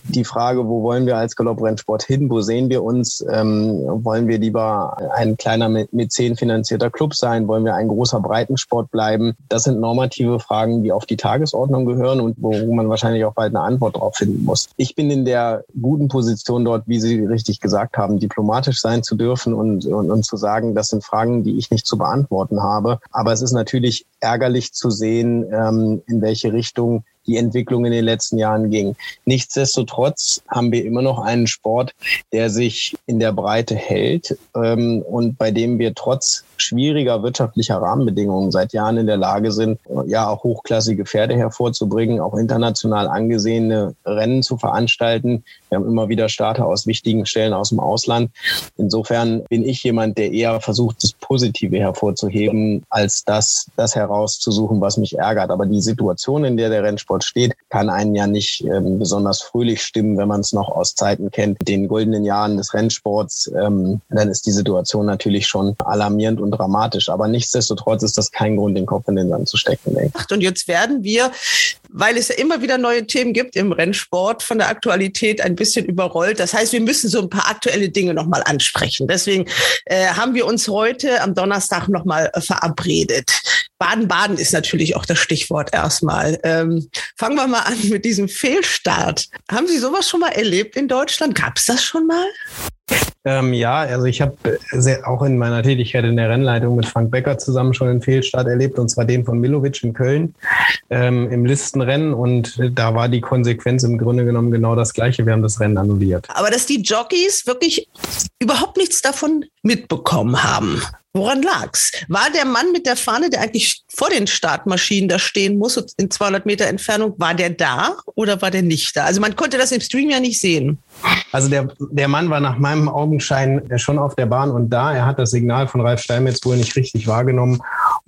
C: die Frage, wo wollen wir als Galopprennsport hin? Wo sehen wir uns? Ähm, wollen wir lieber ein kleiner Mäzen finanzierter Club sein? Wollen wir ein großer Breitensport bleiben? Das sind normative Fragen, die auf die Tagesordnung gehören und wo man wahrscheinlich auch bald eine Antwort darauf finden muss. Ich bin in der guten Position dort, wie Sie richtig gesagt haben, diplomatisch sein zu dürfen und, und, und zu sagen, das sind Fragen, die ich nicht zu beantworten habe. Aber es ist natürlich ärgerlich zu sehen, ähm, in welche Richtung die Entwicklung in den letzten Jahren ging. Nichtsdestotrotz haben wir immer noch einen Sport, der sich in der Breite hält ähm, und bei dem wir trotz schwieriger wirtschaftlicher Rahmenbedingungen seit Jahren in der Lage sind, ja auch hochklassige Pferde hervorzubringen, auch international angesehene Rennen zu veranstalten. Wir haben immer wieder Starter aus wichtigen Stellen aus dem Ausland. Insofern bin ich jemand, der eher versucht, das Positive hervorzuheben, als das, das herauszusuchen, was mich ärgert. Aber die Situation, in der der Rennsport steht, kann einen ja nicht ähm, besonders fröhlich stimmen, wenn man es noch aus Zeiten kennt, den goldenen Jahren des Rennsports. Ähm, dann ist die Situation natürlich schon alarmierend und und dramatisch. Aber nichtsdestotrotz ist das kein Grund, den Kopf in den Sand zu stecken.
B: Und jetzt werden wir, weil es ja immer wieder neue Themen gibt im Rennsport, von der Aktualität ein bisschen überrollt. Das heißt, wir müssen so ein paar aktuelle Dinge nochmal ansprechen. Deswegen äh, haben wir uns heute am Donnerstag nochmal äh, verabredet. Baden-Baden ist natürlich auch das Stichwort erstmal. Ähm, fangen wir mal an mit diesem Fehlstart. Haben Sie sowas schon mal erlebt in Deutschland? Gab es das schon mal?
C: Ähm, ja, also ich habe auch in meiner Tätigkeit in der Rennleitung mit Frank Becker zusammen schon einen Fehlstart erlebt, und zwar den von Milovic in Köln ähm, im Listenrennen. Und da war die Konsequenz im Grunde genommen genau das Gleiche. Wir haben das Rennen annulliert.
B: Aber dass die Jockeys wirklich überhaupt nichts davon mitbekommen haben. Woran lag's? War der Mann mit der Fahne, der eigentlich vor den Startmaschinen da stehen muss, in 200 Meter Entfernung, war der da oder war der nicht da? Also man konnte das im Stream ja nicht sehen.
C: Also der, der Mann war nach meinem Augenschein schon auf der Bahn und da. Er hat das Signal von Ralf Steinmetz wohl nicht richtig wahrgenommen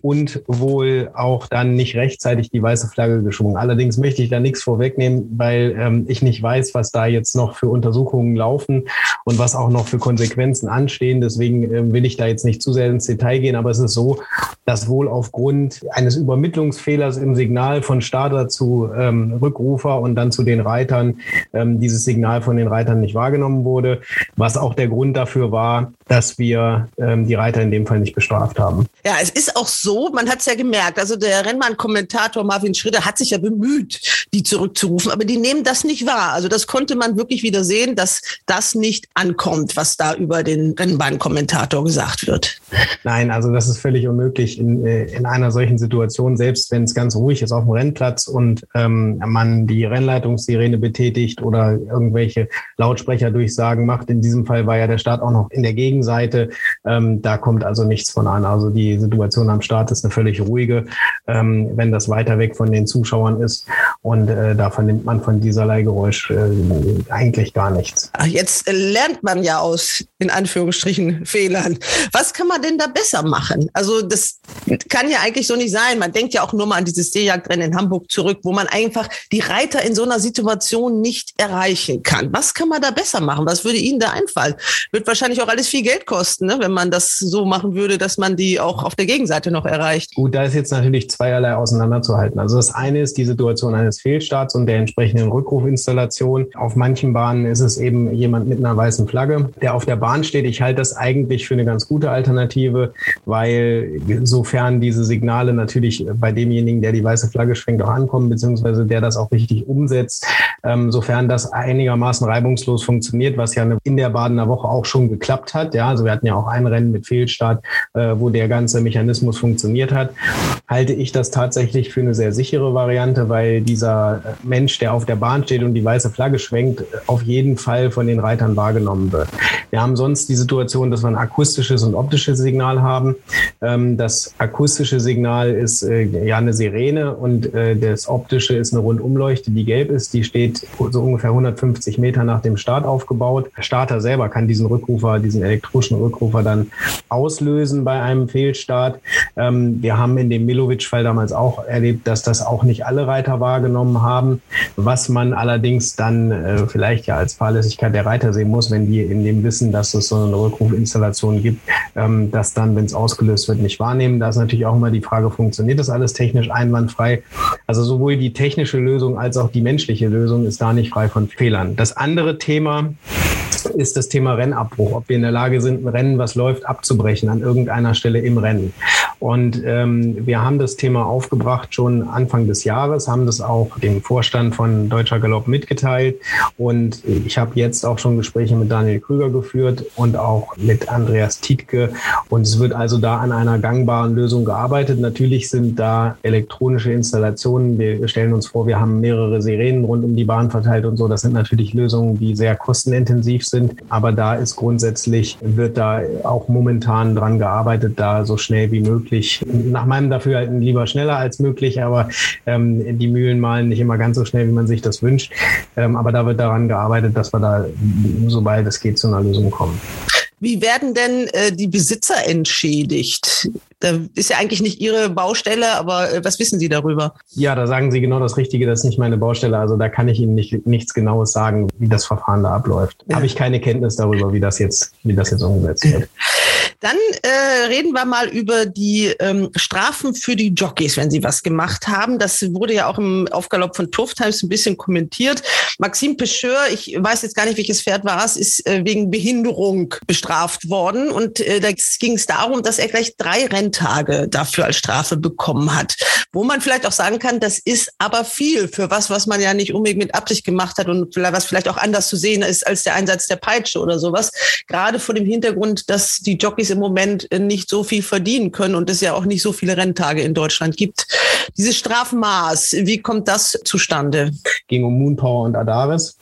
C: und wohl auch dann nicht rechtzeitig die weiße Flagge geschwungen. Allerdings möchte ich da nichts vorwegnehmen, weil ähm, ich nicht weiß, was da jetzt noch für Untersuchungen laufen und was auch noch für Konsequenzen anstehen. Deswegen äh, will ich da jetzt nicht zu sehr ins Detail gehen, aber es ist so, dass wohl aufgrund eines Übermittlungsfehlers im Signal von Starter zu ähm, Rückrufer und dann zu den Reitern ähm, dieses Signal von den Reitern nicht wahrgenommen wurde, was auch der Grund dafür war, dass wir ähm, die Reiter in dem Fall nicht bestraft haben.
B: Ja, es ist auch so, man hat es ja gemerkt, also der Rennbahn-Kommentator Marvin Schritter hat sich ja bemüht, die zurückzurufen, aber die nehmen das nicht wahr. Also das konnte man wirklich wieder sehen, dass das nicht ankommt, was da über den Rennbahn-Kommentator gesagt wird.
C: Nein, also das ist völlig unmöglich in, äh, in einer solchen Situation, selbst wenn es ganz ruhig ist auf dem Rennplatz und ähm, man die Rennleitungssirene betätigt oder irgendwelche Lautsprecherdurchsagen macht. In diesem Fall war ja der Start auch noch in der Gegenseite. Ähm, da kommt also nichts von an. Also die Situation am Start ist eine völlig ruhige, ähm, wenn das weiter weg von den Zuschauern ist. Und äh, da vernimmt man von dieserlei Geräusch äh, eigentlich gar nichts.
B: Ach, jetzt lernt man ja aus, in Anführungsstrichen, Fehlern. Was kann man denn da besser machen? Also das kann ja eigentlich so nicht sein. Man denkt ja auch nur mal an dieses Seejagdrennen in Hamburg zurück, wo man einfach die Reiter in so einer Situation nicht erreichen kann. Was kann man da besser machen? Was würde Ihnen da einfallen? Wird wahrscheinlich auch alles viel Geld kosten, ne? wenn man das so machen würde, dass man die auch auf der Gegenseite noch erreicht.
C: Gut, da ist jetzt natürlich zweierlei auseinanderzuhalten. Also das eine ist die Situation eines Fehlstarts und der entsprechenden Rückrufinstallation. Auf manchen Bahnen ist es eben jemand mit einer weißen Flagge, der auf der Bahn steht. Ich halte das eigentlich für eine ganz gute Alternative, weil sofern diese Signale natürlich bei demjenigen, der die weiße Flagge schwenkt, auch ankommen, beziehungsweise der das auch richtig umsetzt, ähm, sofern das einigermaßen reibungslos funktioniert, was ja in der Badener Woche auch schon geklappt hat. Ja, also wir hatten ja auch ein Rennen mit Fehlstart, äh, wo der ganze Mechanismus funktioniert hat, halte ich das tatsächlich für eine sehr sichere Variante, weil dieser Mensch, der auf der Bahn steht und die weiße Flagge schwenkt, auf jeden Fall von den Reitern wahrgenommen wird. Wir haben sonst die Situation, dass wir ein akustisches und optisches Signal haben. Ähm, das akustische Signal ist äh, ja eine Sirene und äh, das optische ist eine Rundumleuchte, die gelb ist. Die steht so ungefähr 150 Meter nach dem Start aufgebaut. Der Starter selber kann diesen Rückrufer, diesen elektronischen Rückrufer dann auslösen bei einem Fehlstart. Ähm, wir haben in dem Milovic-Fall damals auch erlebt, dass das auch nicht alle Reiter wahrgenommen haben, was man allerdings dann äh, vielleicht ja als Fahrlässigkeit der Reiter sehen muss, wenn die in dem Wissen, dass es so eine Rückrufinstallation gibt, ähm, das dann, wenn es ausgelöst wird, nicht wahrnehmen. Da ist natürlich auch immer die Frage, funktioniert das alles technisch einwandfrei? Also sowohl die technische Lösung als auch die menschliche Lösung ist da nicht frei von Fehlern. Das andere Thema, ist das Thema Rennabbruch, ob wir in der Lage sind, ein Rennen, was läuft, abzubrechen an irgendeiner Stelle im Rennen. Und ähm, wir haben das Thema aufgebracht schon Anfang des Jahres, haben das auch dem Vorstand von Deutscher Galopp mitgeteilt. Und ich habe jetzt auch schon Gespräche mit Daniel Krüger geführt und auch mit Andreas Tietke. Und es wird also da an einer gangbaren Lösung gearbeitet. Natürlich sind da elektronische Installationen. Wir stellen uns vor, wir haben mehrere Sirenen rund um die Bahn verteilt und so. Das sind natürlich Lösungen, die sehr kostenintensiv sind. Aber da ist grundsätzlich, wird da auch momentan dran gearbeitet, da so schnell wie möglich. Nach meinem Dafürhalten lieber schneller als möglich, aber ähm, die Mühlen malen nicht immer ganz so schnell, wie man sich das wünscht. Ähm, aber da wird daran gearbeitet, dass wir da, sobald es geht, zu einer Lösung kommen.
B: Wie werden denn äh, die Besitzer entschädigt? Da ist ja eigentlich nicht Ihre Baustelle, aber äh, was wissen Sie darüber?
C: Ja, da sagen Sie genau das Richtige, das ist nicht meine Baustelle. Also da kann ich Ihnen nicht, nichts Genaues sagen, wie das Verfahren da abläuft. Ja. Habe ich keine Kenntnis darüber, wie das jetzt, wie das jetzt umgesetzt wird.
B: Dann äh, reden wir mal über die ähm, Strafen für die Jockeys, wenn sie was gemacht haben. Das wurde ja auch im Aufgalopp von Turf Times ein bisschen kommentiert. Maxime Pecheur, ich weiß jetzt gar nicht, welches Pferd war es, ist äh, wegen Behinderung bestraft worden. Und äh, da ging es darum, dass er gleich drei Renntage dafür als Strafe bekommen hat. Wo man vielleicht auch sagen kann, das ist aber viel für was, was man ja nicht unbedingt mit Absicht gemacht hat und was vielleicht auch anders zu sehen ist als der Einsatz der Peitsche oder sowas. Gerade vor dem Hintergrund, dass die Jockeys im Moment nicht so viel verdienen können und es ja auch nicht so viele Renntage in Deutschland gibt. Dieses Strafmaß, wie kommt das zustande?
C: Ging um Moonpower und Adaris.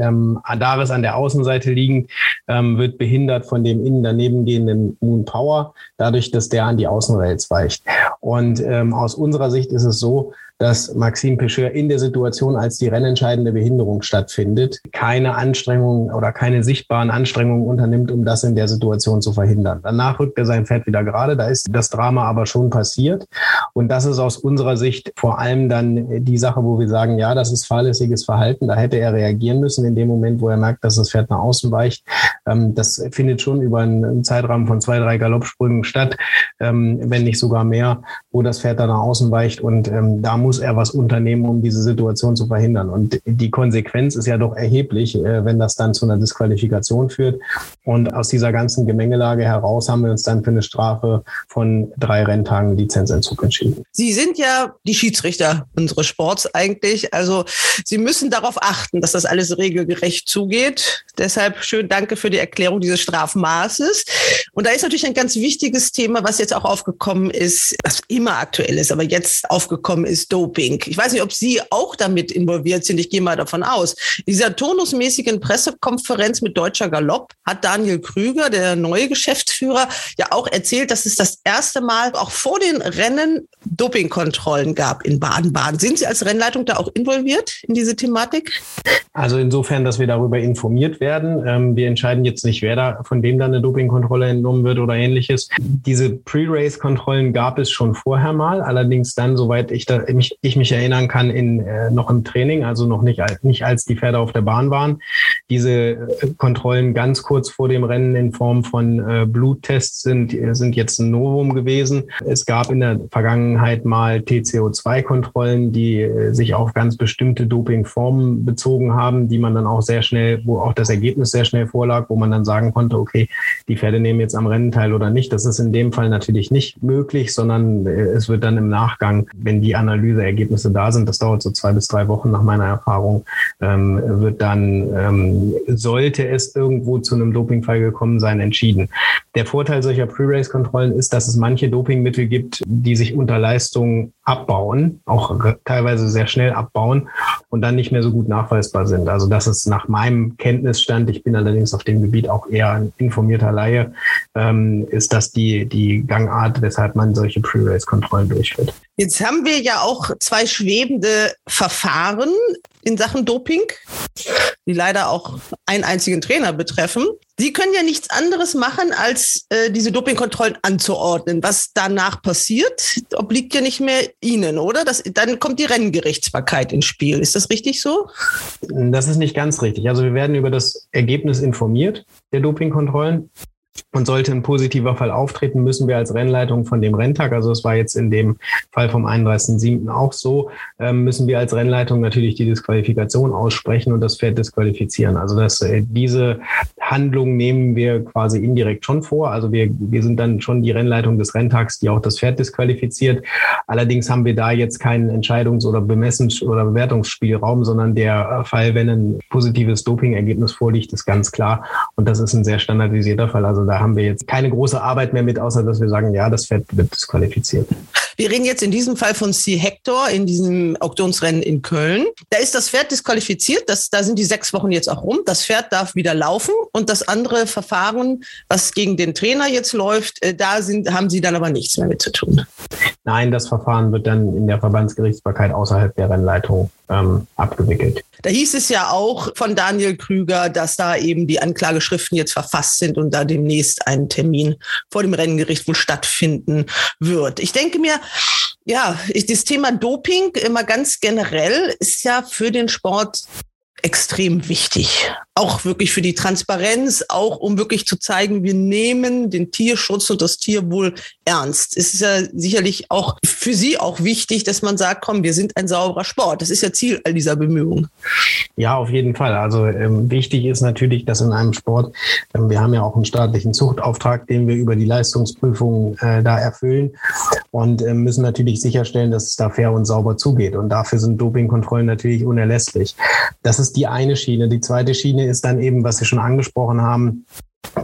C: Ähm, Adaris an der Außenseite liegend ähm, wird behindert von dem innen daneben gehenden Moon Power, dadurch, dass der an die Außenrails weicht. Und ähm, aus unserer Sicht ist es so, dass Maxime Pecheur in der Situation, als die rennentscheidende Behinderung stattfindet, keine Anstrengungen oder keine sichtbaren Anstrengungen unternimmt, um das in der Situation zu verhindern. Danach rückt er sein Pferd wieder gerade, da ist das Drama aber schon passiert. Und das ist aus unserer Sicht vor allem dann die Sache, wo wir sagen, ja, das ist fahrlässiges Verhalten. Da hätte er reagieren müssen in dem Moment, wo er merkt, dass das Pferd nach außen weicht. Ähm, das findet schon über einen Zeitrahmen von zwei, drei Galoppsprüngen statt, ähm, wenn nicht sogar mehr, wo das Pferd dann nach außen weicht. Und ähm, da muss er was unternehmen, um diese Situation zu verhindern. Und die Konsequenz ist ja doch erheblich, äh, wenn das dann zu einer Disqualifikation führt. Und aus dieser ganzen Gemengelage heraus haben wir uns dann für eine Strafe von drei Renntagen Lizenzentzug entschieden.
B: Sie sind ja die Schiedsrichter unseres Sports eigentlich. Also Sie müssen darauf achten, dass das alles regelgerecht zugeht. Deshalb schön danke für die Erklärung dieses Strafmaßes. Und da ist natürlich ein ganz wichtiges Thema, was jetzt auch aufgekommen ist, was immer aktuell ist, aber jetzt aufgekommen ist Doping. Ich weiß nicht, ob Sie auch damit involviert sind. Ich gehe mal davon aus. Dieser turnusmäßigen Pressekonferenz mit Deutscher Galopp hat Daniel Krüger, der neue Geschäftsführer, ja auch erzählt, dass es das erste Mal auch vor den Rennen Dopingkontrollen gab in Baden-Baden. Sind Sie als Rennleitung da auch involviert in diese Thematik?
C: Also insofern, dass wir darüber informiert werden. Ähm, wir entscheiden jetzt nicht, wer da, von wem da eine Dopingkontrolle entnommen wird oder ähnliches. Diese Pre-Race-Kontrollen gab es schon vorher mal, allerdings dann, soweit ich, da, mich, ich mich erinnern kann, in, äh, noch im Training, also noch nicht, nicht als die Pferde auf der Bahn waren. Diese äh, Kontrollen ganz kurz vor dem Rennen in Form von äh, Bluttests sind, sind jetzt ein Novum gewesen. Es gab in der Vergangenheit mal TCO2-Kontrollen, die äh, sich auf ganz bestimmte Dopingformen bezogen haben, die man dann auch sehr schnell, wo auch das Ergebnis sehr schnell vorlag, wo man dann sagen konnte, okay, die Pferde nehmen jetzt am Rennen teil oder nicht. Das ist in dem Fall natürlich nicht möglich, sondern äh, es wird dann im Nachgang, wenn die Analyseergebnisse da sind, das dauert so zwei bis drei Wochen nach meiner Erfahrung, ähm, wird dann, ähm, sollte es irgendwo zu einem Dopingfall gekommen sein, entschieden. Der Vorteil solcher Pre-Race-Kontrollen ist, dass es manche Dopingmittel gibt, die sich unter Leistung abbauen, auch teilweise sehr schnell abbauen und dann nicht mehr so gut nachweisbar sind. Also das ist nach meinem Kenntnisstand, ich bin allerdings auf dem Gebiet auch eher ein informierter Laie, ähm, ist das die, die Gangart, weshalb man solche Pre-Race-Kontrollen durchführt.
B: Jetzt haben wir ja auch zwei schwebende Verfahren in Sachen Doping, die leider auch einen einzigen Trainer betreffen. Sie können ja nichts anderes machen, als äh, diese Dopingkontrollen anzuordnen. Was danach passiert, obliegt ja nicht mehr Ihnen, oder? Das, dann kommt die Renngerichtsbarkeit ins Spiel. Ist das richtig so?
C: Das ist nicht ganz richtig. Also wir werden über das Ergebnis informiert der Dopingkontrollen. Und sollte ein positiver Fall auftreten, müssen wir als Rennleitung von dem Renntag, also es war jetzt in dem Fall vom 31.07. auch so, ähm, müssen wir als Rennleitung natürlich die Disqualifikation aussprechen und das Pferd disqualifizieren. Also dass äh, diese Handlung nehmen wir quasi indirekt schon vor. Also wir, wir sind dann schon die Rennleitung des Renntags, die auch das Pferd disqualifiziert. Allerdings haben wir da jetzt keinen Entscheidungs- oder Bemessens- oder Bewertungsspielraum, sondern der Fall, wenn ein positives Dopingergebnis vorliegt, ist ganz klar. Und das ist ein sehr standardisierter Fall. Also da haben wir jetzt keine große Arbeit mehr mit, außer dass wir sagen, ja, das Pferd wird disqualifiziert.
B: Wir reden jetzt in diesem Fall von C. Hector in diesem Auktionsrennen in Köln. Da ist das Pferd disqualifiziert. Das, da sind die sechs Wochen jetzt auch rum. Das Pferd darf wieder laufen. Und das andere Verfahren, was gegen den Trainer jetzt läuft, äh, da sind, haben Sie dann aber nichts mehr mit zu tun.
C: Nein, das Verfahren wird dann in der Verbandsgerichtsbarkeit außerhalb der Rennleitung ähm, abgewickelt.
B: Da hieß es ja auch von Daniel Krüger, dass da eben die Anklageschriften jetzt verfasst sind und da demnächst ein Termin vor dem Renngericht wohl stattfinden wird. Ich denke mir, ja, das Thema Doping immer ganz generell ist ja für den Sport extrem wichtig auch wirklich für die Transparenz, auch um wirklich zu zeigen, wir nehmen den Tierschutz und das Tierwohl ernst. Es ist ja sicherlich auch für Sie auch wichtig, dass man sagt, komm, wir sind ein sauberer Sport. Das ist ja Ziel all dieser Bemühungen.
C: Ja, auf jeden Fall. Also ähm, wichtig ist natürlich, dass in einem Sport, ähm, wir haben ja auch einen staatlichen Zuchtauftrag, den wir über die Leistungsprüfung äh, da erfüllen und äh, müssen natürlich sicherstellen, dass es da fair und sauber zugeht. Und dafür sind Dopingkontrollen natürlich unerlässlich. Das ist die eine Schiene. Die zweite Schiene ist dann eben, was Sie schon angesprochen haben,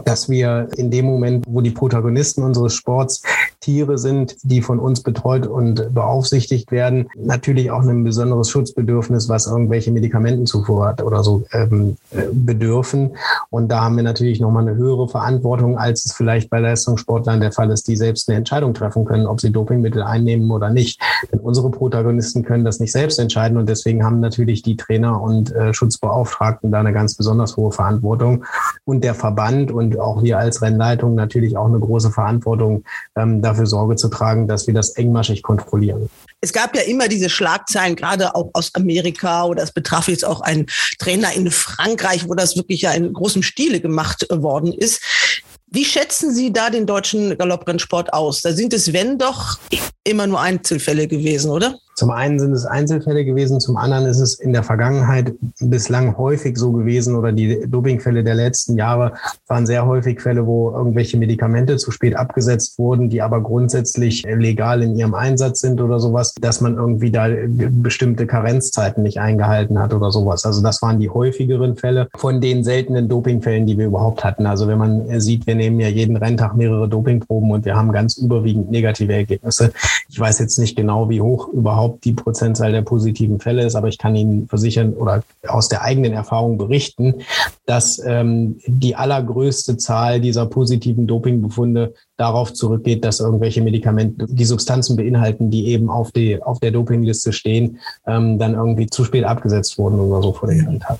C: dass wir in dem Moment, wo die Protagonisten unseres Sports Tiere sind, die von uns betreut und beaufsichtigt werden, natürlich auch ein besonderes Schutzbedürfnis, was irgendwelche Medikamentenzufuhr hat oder so ähm, äh, bedürfen. Und da haben wir natürlich nochmal eine höhere Verantwortung, als es vielleicht bei Leistungssportlern der Fall ist, die selbst eine Entscheidung treffen können, ob sie Dopingmittel einnehmen oder nicht. Denn unsere Protagonisten können das nicht selbst entscheiden und deswegen haben natürlich die Trainer und äh, Schutzbeauftragten da eine ganz besonders hohe Verantwortung. Und der Verband und auch wir als Rennleitung natürlich auch eine große Verantwortung, ähm, dafür Sorge zu tragen, dass wir das engmaschig kontrollieren.
B: Es gab ja immer diese Schlagzeilen, gerade auch aus Amerika oder es betraf jetzt auch einen Trainer in Frankreich, wo das wirklich ja in großem Stile gemacht worden ist. Wie schätzen Sie da den deutschen Galopprennsport aus? Da sind es, wenn doch, immer nur Einzelfälle gewesen, oder?
C: Zum einen sind es Einzelfälle gewesen, zum anderen ist es in der Vergangenheit bislang häufig so gewesen oder die Dopingfälle der letzten Jahre waren sehr häufig Fälle, wo irgendwelche Medikamente zu spät abgesetzt wurden, die aber grundsätzlich legal in ihrem Einsatz sind oder sowas, dass man irgendwie da bestimmte Karenzzeiten nicht eingehalten hat oder sowas. Also das waren die häufigeren Fälle von den seltenen Dopingfällen, die wir überhaupt hatten. Also wenn man sieht, wir nehmen ja jeden Renntag mehrere Dopingproben und wir haben ganz überwiegend negative Ergebnisse. Ich weiß jetzt nicht genau, wie hoch überhaupt die Prozentzahl der positiven Fälle ist, aber ich kann Ihnen versichern oder aus der eigenen Erfahrung berichten, dass ähm, die allergrößte Zahl dieser positiven Dopingbefunde darauf zurückgeht, dass irgendwelche Medikamente, die Substanzen beinhalten, die eben auf, die, auf der Dopingliste stehen, ähm, dann irgendwie zu spät abgesetzt wurden oder so vor den Hand haben.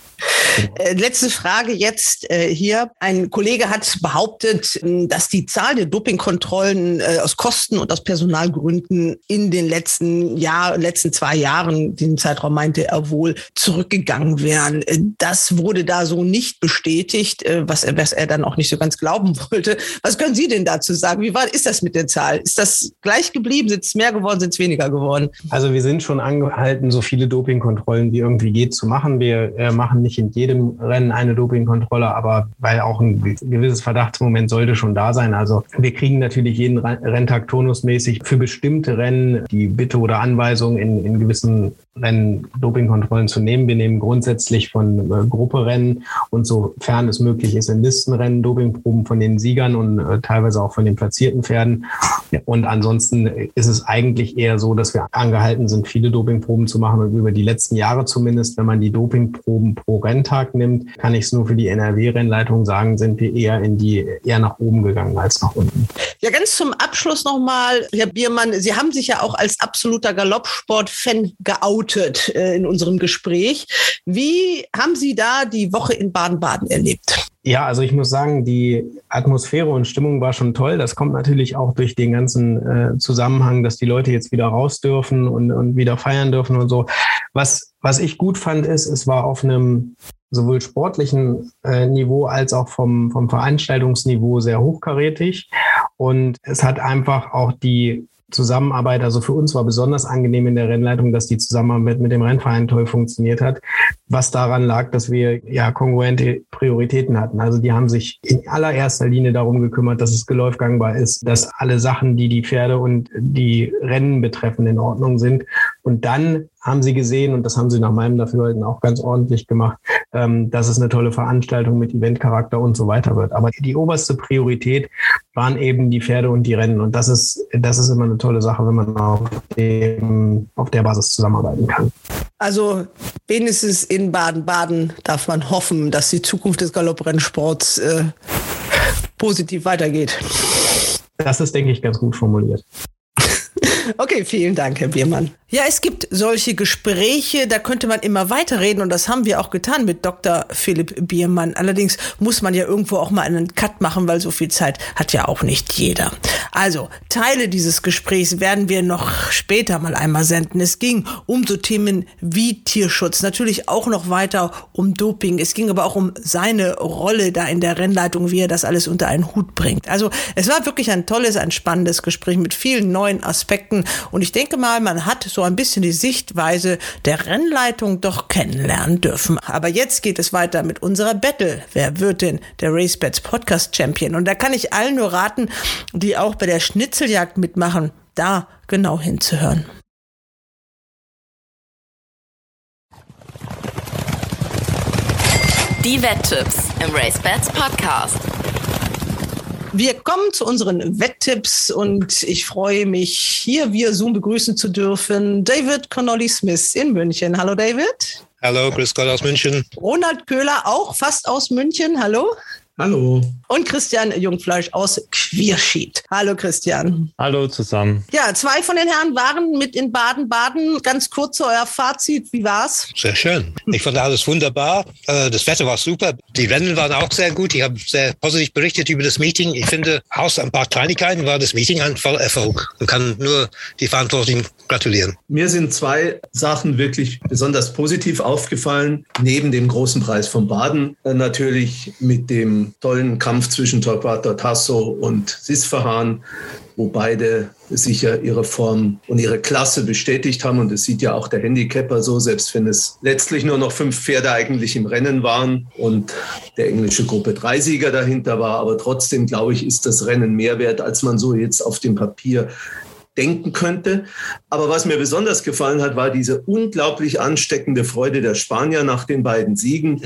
B: Äh, letzte Frage jetzt äh, hier. Ein Kollege hat behauptet, ähm, dass die Zahl der Dopingkontrollen äh, aus Kosten und aus Personalgründen in den letzten Jahr, letzten zwei Jahren, den Zeitraum meinte er wohl, zurückgegangen wären. Äh, das wurde da so nicht bestätigt, äh, was, was er dann auch nicht so ganz glauben wollte. Was können Sie denn dazu sagen? Wie war, ist das mit der Zahl? Ist das gleich geblieben? Sind es mehr geworden? Sind es weniger geworden?
C: Also wir sind schon angehalten, so viele Dopingkontrollen wie irgendwie geht zu machen. Wir äh, machen nicht in jedem jedem Rennen eine Dopingkontrolle, aber weil auch ein gewisses Verdachtsmoment sollte schon da sein. Also wir kriegen natürlich jeden Renntag turnusmäßig für bestimmte Rennen die Bitte oder Anweisung in, in gewissen Rennen Dopingkontrollen zu nehmen. Wir nehmen grundsätzlich von äh, Grupperennen und sofern es möglich ist in Listenrennen Dopingproben von den Siegern und äh, teilweise auch von den platzierten Pferden. Und ansonsten ist es eigentlich eher so, dass wir angehalten sind, viele Dopingproben zu machen und über die letzten Jahre zumindest, wenn man die Dopingproben pro Renntag nimmt, kann ich es nur für die NRW-Rennleitung sagen, sind wir eher in die eher nach oben gegangen als nach unten.
B: Ja, ganz zum Abschluss nochmal, Herr Biermann, Sie haben sich ja auch als absoluter Galoppsport-Fan geoutet äh, in unserem Gespräch. Wie haben Sie da die Woche in Baden-Baden erlebt?
C: Ja, also ich muss sagen, die Atmosphäre und Stimmung war schon toll. Das kommt natürlich auch durch den ganzen äh, Zusammenhang, dass die Leute jetzt wieder raus dürfen und, und wieder feiern dürfen und so. Was, was ich gut fand, ist, es war auf einem sowohl sportlichen äh, Niveau als auch vom, vom Veranstaltungsniveau sehr hochkarätig. Und es hat einfach auch die Zusammenarbeit, also für uns war besonders angenehm in der Rennleitung, dass die Zusammenarbeit mit dem Rennverein toll funktioniert hat, was daran lag, dass wir ja kongruente Prioritäten hatten. Also die haben sich in allererster Linie darum gekümmert, dass es geläufgangbar ist, dass alle Sachen, die die Pferde und die Rennen betreffen, in Ordnung sind. Und dann haben sie gesehen, und das haben sie nach meinem Dafürhalten auch ganz ordentlich gemacht, ähm, dass es eine tolle Veranstaltung mit Eventcharakter und so weiter wird. Aber die oberste Priorität waren eben die Pferde und die Rennen. Und das ist, das ist immer eine tolle Sache, wenn man auf, dem, auf der Basis zusammenarbeiten kann.
B: Also wenigstens in Baden-Baden darf man hoffen, dass die Zukunft des Galopprennsports äh, positiv weitergeht.
C: Das ist, denke ich, ganz gut formuliert.
B: Okay, vielen Dank, Herr Biermann. Ja, es gibt solche Gespräche, da könnte man immer weiterreden und das haben wir auch getan mit Dr. Philipp Biermann. Allerdings muss man ja irgendwo auch mal einen Cut machen, weil so viel Zeit hat ja auch nicht jeder. Also, Teile dieses Gesprächs werden wir noch später mal einmal senden. Es ging um so Themen wie Tierschutz, natürlich auch noch weiter um Doping. Es ging aber auch um seine Rolle da in der Rennleitung, wie er das alles unter einen Hut bringt. Also, es war wirklich ein tolles, ein spannendes Gespräch mit vielen neuen Aspekten und ich denke mal, man hat so ein bisschen die Sichtweise der Rennleitung doch kennenlernen dürfen. Aber jetzt geht es weiter mit unserer Battle. Wer wird denn der RaceBets Podcast Champion? Und da kann ich allen nur raten, die auch bei der Schnitzeljagd mitmachen, da genau hinzuhören.
A: Die Wetttipps im RaceBets Podcast.
B: Wir kommen zu unseren Wetttipps und ich freue mich, hier via Zoom begrüßen zu dürfen David Connolly Smith in München. Hallo David.
F: Hallo, grüß Gott aus München.
B: Ronald Köhler auch fast aus München. Hallo.
E: Hallo.
B: Und Christian Jungfleisch aus Quierschied. Hallo Christian.
G: Hallo zusammen.
B: Ja, zwei von den Herren waren mit in Baden-Baden. Ganz kurz euer Fazit. Wie war's?
F: Sehr schön. Ich fand alles wunderbar. Äh, das Wetter war super. Die Rennen waren auch sehr gut. Ich habe sehr positiv berichtet über das Meeting. Ich finde, außer ein paar Kleinigkeiten war das Meeting ein voller Erfolg. Man kann nur die Verantwortlichen gratulieren.
E: Mir sind zwei Sachen wirklich besonders positiv aufgefallen. Neben dem großen Preis von Baden äh, natürlich mit dem tollen Kampf zwischen Torquato Tasso und Sisfahan, wo beide sicher ihre Form und ihre Klasse bestätigt haben. Und das sieht ja auch der Handicapper so, selbst wenn es letztlich nur noch fünf Pferde eigentlich im Rennen waren und der englische Gruppe 3 Sieger dahinter war. Aber trotzdem, glaube ich, ist das Rennen mehr wert, als man so jetzt auf dem Papier denken könnte. Aber was mir besonders gefallen hat, war diese unglaublich ansteckende Freude der Spanier nach den beiden Siegen.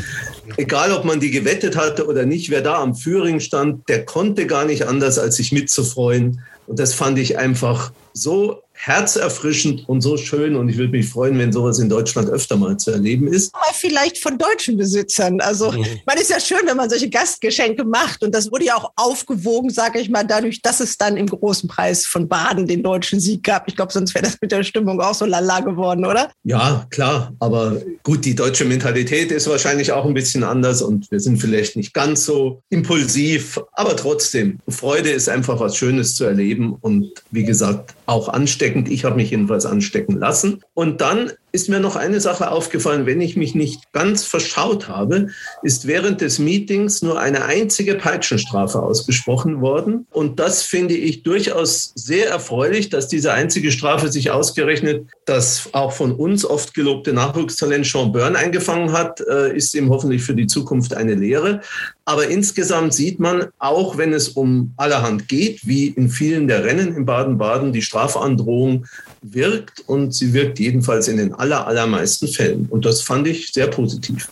E: Egal, ob man die gewettet hatte oder nicht, wer da am Führing stand, der konnte gar nicht anders, als sich mitzufreuen. Und das fand ich einfach so herzerfrischend und so schön. Und ich würde mich freuen, wenn sowas in Deutschland öfter mal zu erleben ist.
B: Mal vielleicht von deutschen Besitzern. Also, mhm. man ist ja schön, wenn man solche Gastgeschenke macht. Und das wurde ja auch aufgewogen, sage ich mal, dadurch, dass es dann im großen Preis von Baden den deutschen Sieg gab. Ich glaube, sonst wäre das mit der Stimmung auch so lala geworden, oder?
E: Ja, klar. Aber gut, die deutsche Mentalität ist wahrscheinlich auch ein bisschen anders und wir sind vielleicht nicht ganz so impulsiv. Aber trotzdem, Freude ist einfach was Schönes zu erleben und wie gesagt, auch ansteckend. Ich habe mich jedenfalls anstecken lassen. Und dann ist mir noch eine Sache aufgefallen, wenn ich mich nicht ganz verschaut habe, ist während des Meetings nur eine einzige Peitschenstrafe ausgesprochen worden. Und das finde ich durchaus sehr erfreulich, dass diese einzige Strafe sich ausgerechnet das auch von uns oft gelobte Nachwuchstalent Sean Byrne eingefangen hat, äh, ist ihm hoffentlich für die Zukunft eine Lehre. Aber insgesamt sieht man, auch wenn es um allerhand geht, wie in vielen der Rennen in Baden-Baden, die Strafandrohung wirkt und sie wirkt jedenfalls in den aller, allermeisten Fällen. Und das fand ich sehr positiv.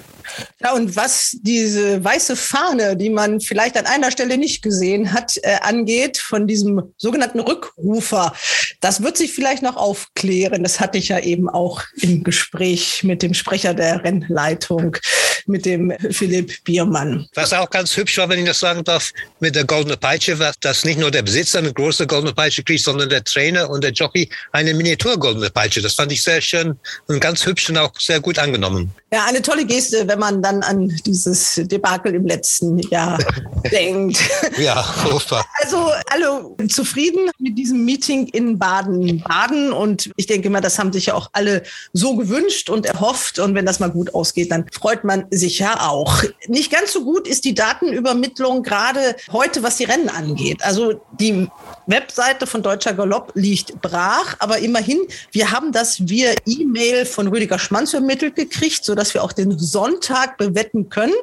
B: Ja, und was diese weiße Fahne, die man vielleicht an einer Stelle nicht gesehen hat, äh, angeht, von diesem sogenannten Rückrufer, das wird sich vielleicht noch aufklären. Das hatte ich ja eben auch im Gespräch mit dem Sprecher der Rennleitung, mit dem Philipp Biermann.
F: Was auch ganz hübsch war, wenn ich das sagen darf, mit der goldenen Peitsche, war, dass nicht nur der Besitzer eine große goldene Peitsche kriegt, sondern der Trainer und der Jockey eine Miniatur goldene Peitsche. Das fand ich sehr schön und ganz hübsch und auch sehr gut angenommen.
B: Ja, eine tolle Geste, wenn man dann an dieses Debakel im letzten Jahr denkt.
F: Ja, furchtbar.
B: Also alle zufrieden mit diesem Meeting in Baden-Baden und ich denke mal, das haben sich ja auch alle so gewünscht und erhofft und wenn das mal gut ausgeht, dann freut man sich ja auch. Nicht ganz so gut ist die Datenübermittlung gerade heute, was die Rennen angeht. Also die Webseite von Deutscher Galopp liegt brach, aber immerhin, wir haben das via E-Mail von Rüdiger Schmanz übermittelt gekriegt, so dass wir auch den Sonntag bewetten können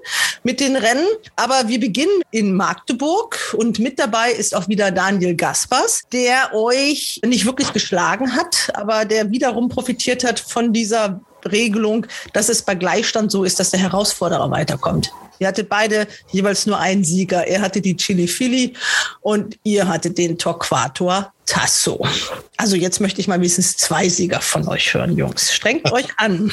B: mit den Rennen. Aber wir beginnen in Magdeburg und mit dabei ist auch wieder Daniel Gaspers, der euch nicht wirklich geschlagen hat, aber der wiederum profitiert hat von dieser Regelung, dass es bei Gleichstand so ist, dass der Herausforderer weiterkommt. Ihr hattet beide jeweils nur einen Sieger. Er hatte die Chili Philly und ihr hattet den Torquator Tasso. Also jetzt möchte ich mal wenigstens zwei Sieger von euch hören, Jungs. Strengt euch an.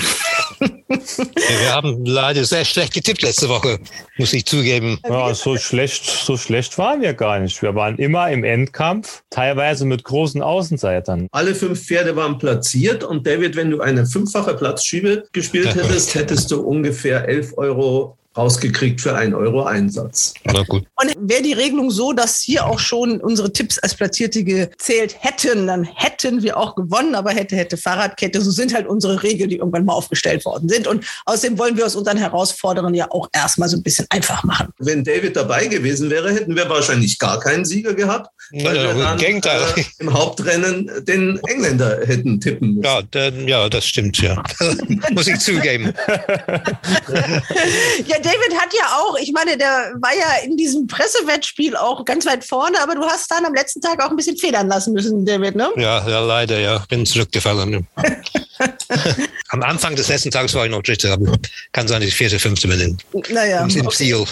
F: wir haben leider sehr schlecht getippt letzte Woche, muss ich zugeben.
G: Ja, so schlecht, so schlecht waren wir gar nicht. Wir waren immer im Endkampf, teilweise mit großen Außenseitern.
E: Alle fünf Pferde waren platziert und David, wenn du eine fünffache Platzschiebe gespielt hättest, hättest du ungefähr 11 Euro rausgekriegt für einen Euro Einsatz.
F: Na gut.
B: Und wäre die Regelung so, dass hier auch schon unsere Tipps als Platzierte gezählt hätten, dann hätten wir auch gewonnen, aber hätte, hätte Fahrradkette. So sind halt unsere Regeln, die irgendwann mal aufgestellt worden sind. Und außerdem wollen wir es unseren Herausforderern ja auch erstmal so ein bisschen einfach machen.
E: Wenn David dabei gewesen wäre, hätten wir wahrscheinlich gar keinen Sieger gehabt, weil ja, wir dann äh, im Hauptrennen den Engländer hätten tippen müssen.
F: Ja, der, ja das stimmt, ja. Muss ich zugeben.
B: ja, David hat ja auch, ich meine, der war ja in diesem Pressewettspiel auch ganz weit vorne, aber du hast dann am letzten Tag auch ein bisschen federn lassen müssen, David, ne?
F: Ja, ja leider, ja. Bin zurückgefallen. Am Anfang des letzten Tages war ich noch Dritter, aber kann sein, dass ich vierte, fünfte bin.
B: Naja.
F: Im Ziel.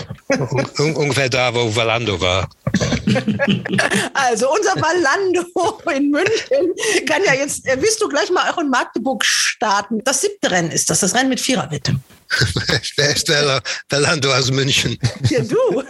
F: Un ungefähr da, wo Valando war.
B: Also unser Valando in München kann ja jetzt, äh, willst du gleich mal auch in Magdeburg starten? Das siebte Rennen ist das, das Rennen mit Viererwette.
F: Wer ist der Valando aus München?
B: Ja, du.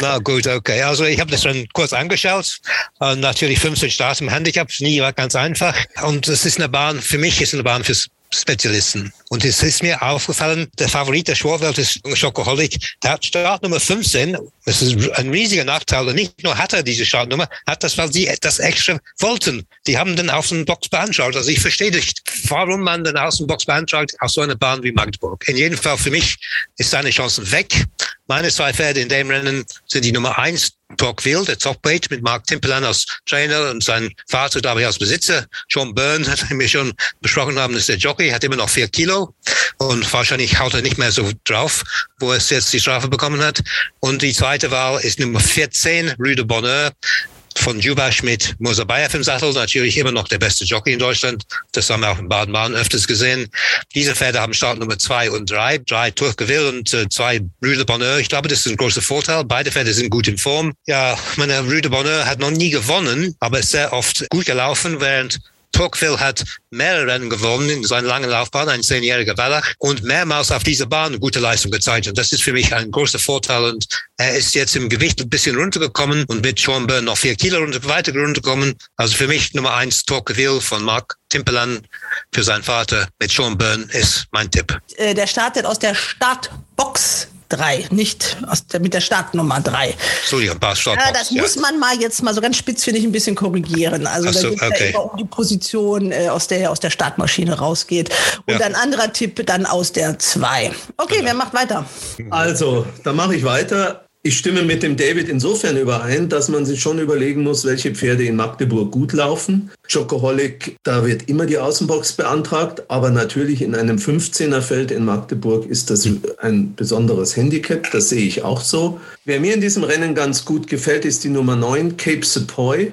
F: Na gut, okay. Also ich habe das schon kurz angeschaut. Und natürlich 15 Starts im Handicap, nie war ganz einfach. Und es ist eine Bahn, für mich ist eine Bahn fürs Spezialisten. Und es ist mir aufgefallen, der Favorit der Schworwelt ist Schokoholik. Der hat Startnummer 15. Das ist ein riesiger Nachteil. Und nicht nur hat er diese Startnummer, hat das, weil sie das extra wollten. Die haben den Außenbox beantragt. Also ich verstehe nicht, warum man den Außenbox beantragt auf so einer Bahn wie Magdeburg. In jedem Fall für mich ist seine Chancen weg. Meine zwei Pferde in dem Rennen sind die Nummer eins, Torquil, der Topweight mit Mark Timpelan als Trainer und sein Vater dabei als Besitzer. John Byrne, hat wir schon besprochen haben, ist der Jockey, hat immer noch vier Kilo und wahrscheinlich haut er nicht mehr so drauf, wo er jetzt die Strafe bekommen hat. Und die zweite Wahl ist Nummer 14, Rue de Bonheur von Jubasch mit Mosabayev im Sattel, natürlich immer noch der beste Jockey in Deutschland. Das haben wir auch in Baden-Baden öfters gesehen. Diese Pferde haben Start Nummer zwei und drei. Drei Turkeville und äh, zwei de Bonheur. Ich glaube, das ist ein großer Vorteil. Beide Pferde sind gut in Form. Ja, meine Rue de Bonheur hat noch nie gewonnen, aber ist sehr oft gut gelaufen, während Tocqueville hat mehrere Rennen gewonnen in seiner langen Laufbahn, ein zehnjähriger Wallach, und mehrmals auf dieser Bahn gute Leistung gezeigt. Und das ist für mich ein großer Vorteil. Und er ist jetzt im Gewicht ein bisschen runtergekommen und mit Sean Byrne noch vier Kilo runter, weiter runtergekommen. Also für mich Nummer eins Tocqueville von Mark Timpelan für seinen Vater mit Sean Byrne ist mein Tipp.
B: Äh, Der startet aus der Startbox 3, nicht aus der, mit der Startnummer 3.
F: Entschuldigung, ein paar
B: Ja,
F: Startbox,
B: das muss man mal jetzt mal so ganz spitz, finde ich, ein bisschen korrigieren. Also
F: Ach
B: da
F: so,
B: geht es
F: okay.
B: ja immer um die Position, äh, aus der aus der Startmaschine rausgeht. Und
F: Ja.
B: ein anderer Tipp dann aus der 2. Okay, wer macht weiter?
E: Also, da mache ich weiter. Ich stimme mit dem David insofern überein, dass man sich schon überlegen muss, welche Pferde in Magdeburg gut laufen. Chocoholic, da wird immer die Außenbox beantragt, aber natürlich in einem 15er-Feld in Magdeburg ist das ein besonderes Handicap, das sehe ich auch so. Wer mir in diesem Rennen ganz gut gefällt, ist die Nummer 9, Cape Sepoy.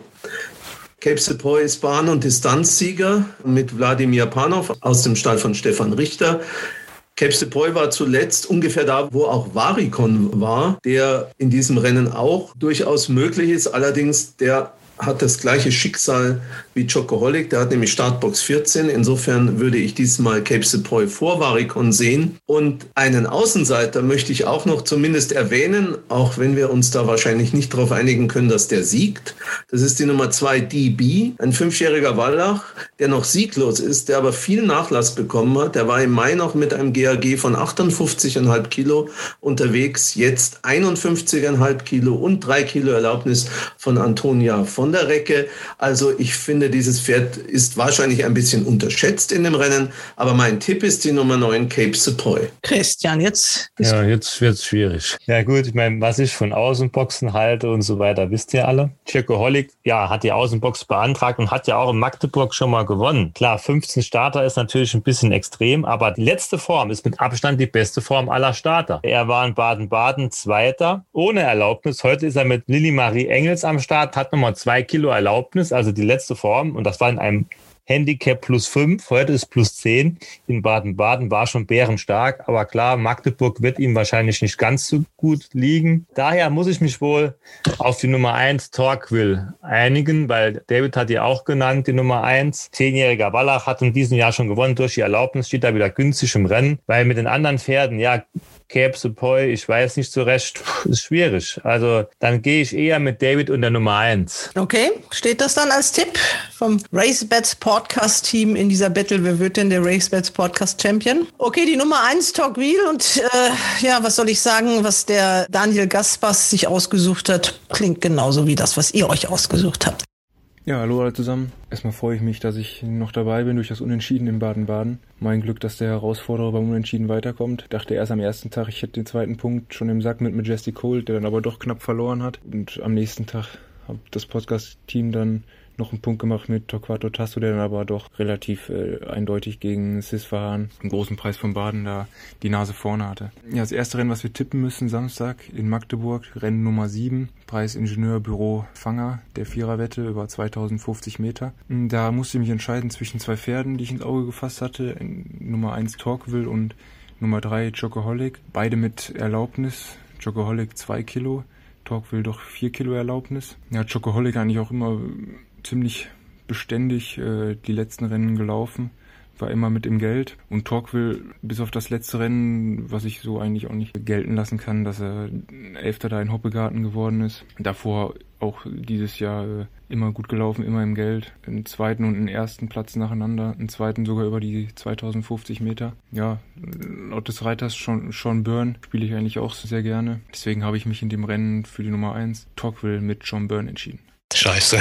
E: Cape Sepoy ist Bahn- und Distanzsieger mit Wladimir Panov aus dem Stall von Stefan Richter. Cape Sepoy war zuletzt ungefähr da, wo auch Varicon war, der in diesem Rennen auch durchaus möglich ist. Allerdings, der hat das gleiche Schicksal wie Chocoholic. Der hat nämlich Startbox 14. Insofern würde ich diesmal Cape Sepoy vor Varicon sehen. Und einen Außenseiter möchte ich auch noch zumindest erwähnen, auch wenn wir uns da wahrscheinlich nicht darauf einigen können, dass der siegt. Das ist die Nummer 2 DB, ein fünfjähriger Wallach, der noch sieglos ist, der aber viel Nachlass bekommen hat. Der war im Mai noch mit einem GAG von 58,5 Kilo unterwegs, jetzt 51,5 Kilo und 3 Kilo Erlaubnis von Antonia von der Recke. Also ich finde, dieses Pferd ist wahrscheinlich ein bisschen unterschätzt in dem Rennen, aber mein Tipp ist die Nummer 9 Cape Sepoy.
B: Christian, jetzt
G: Ja, jetzt wird's schwierig. Ja gut, ich meine, was ich von Außenboxen halte und so weiter, wisst ihr alle. Chocoholic, ja, hat die Außenbox beantragt und hat ja auch in Magdeburg schon mal gewonnen. Klar, 15 Starter ist natürlich ein bisschen extrem, aber die letzte Form ist mit Abstand die beste Form aller Starter. Er war in Baden-Baden Zweiter, ohne Erlaubnis. Heute ist er mit Lilly Marie Engels am Start, hat nochmal zwei Kilo Erlaubnis, also die letzte Form. Und das war in einem Handicap plus 5, heute ist plus 10. In Baden-Baden war schon bärenstark, aber klar, Magdeburg wird ihm wahrscheinlich nicht ganz so gut liegen. Daher muss ich mich wohl auf die Nummer 1 Torquil einigen, weil David hat die auch genannt, die Nummer 1. Zehnjähriger Wallach hat in diesem Jahr schon gewonnen. Durch die Erlaubnis steht er wieder günstig im Rennen, weil mit den anderen Pferden, ja, Sepoy, ich weiß nicht so recht, ist schwierig. Also dann gehe ich eher mit David und der Nummer 1.
B: Okay, steht das dann als Tipp vom RaceBets Podcast Team in dieser Battle? Wer wird denn der RaceBets Podcast Champion? Okay, die Nummer 1 Tocqueville und äh, ja, was soll ich sagen, was der Daniel Gaspers sich ausgesucht hat, klingt genauso wie das, was ihr euch ausgesucht habt.
D: Ja, hallo alle zusammen. Erstmal freue ich mich, dass ich noch dabei bin durch das Unentschieden in Baden-Baden. Mein Glück, dass der Herausforderer beim Unentschieden weiterkommt. Dachte erst am ersten Tag, ich hätte den zweiten Punkt schon im Sack mit Majestic Cold, der dann aber doch knapp verloren hat. Und am nächsten Tag habe das Podcast-Team dann noch einen Punkt gemacht mit Torquato Tasso, der dann aber doch relativ äh, eindeutig gegen Sisfahan im großen Preis von Baden da die Nase vorne hatte. Ja, das erste Rennen, was wir tippen müssen, Samstag in Magdeburg, Rennen Nummer 7, Preis Ingenieurbüro Fanger, der Viererwette über 2050 Meter. Da musste ich mich entscheiden zwischen zwei Pferden, die ich ins Auge gefasst hatte, Nummer 1 Torqueville und Nummer 3 Chocoholic, beide mit Erlaubnis. Chocoholic 2 Kilo, Torqueville doch 4 Kilo Erlaubnis. Ja, Chocoholic eigentlich auch immer ziemlich beständig äh, die letzten Rennen gelaufen, war immer mit im Geld. Und Torquil, bis auf das letzte Rennen, was ich so eigentlich auch nicht gelten lassen kann, dass er Elfter da in Hoppegarten geworden ist. Davor auch dieses Jahr äh, immer gut gelaufen, immer im Geld. Einen zweiten und einen ersten Platz nacheinander, einen zweiten sogar über die 2050 Meter. Ja, laut des Reiters Sean, Sean Byrne spiele ich eigentlich auch sehr gerne. Deswegen habe ich mich in dem Rennen für die Nummer 1 Torquil mit Sean Byrne entschieden.
F: Scheiße.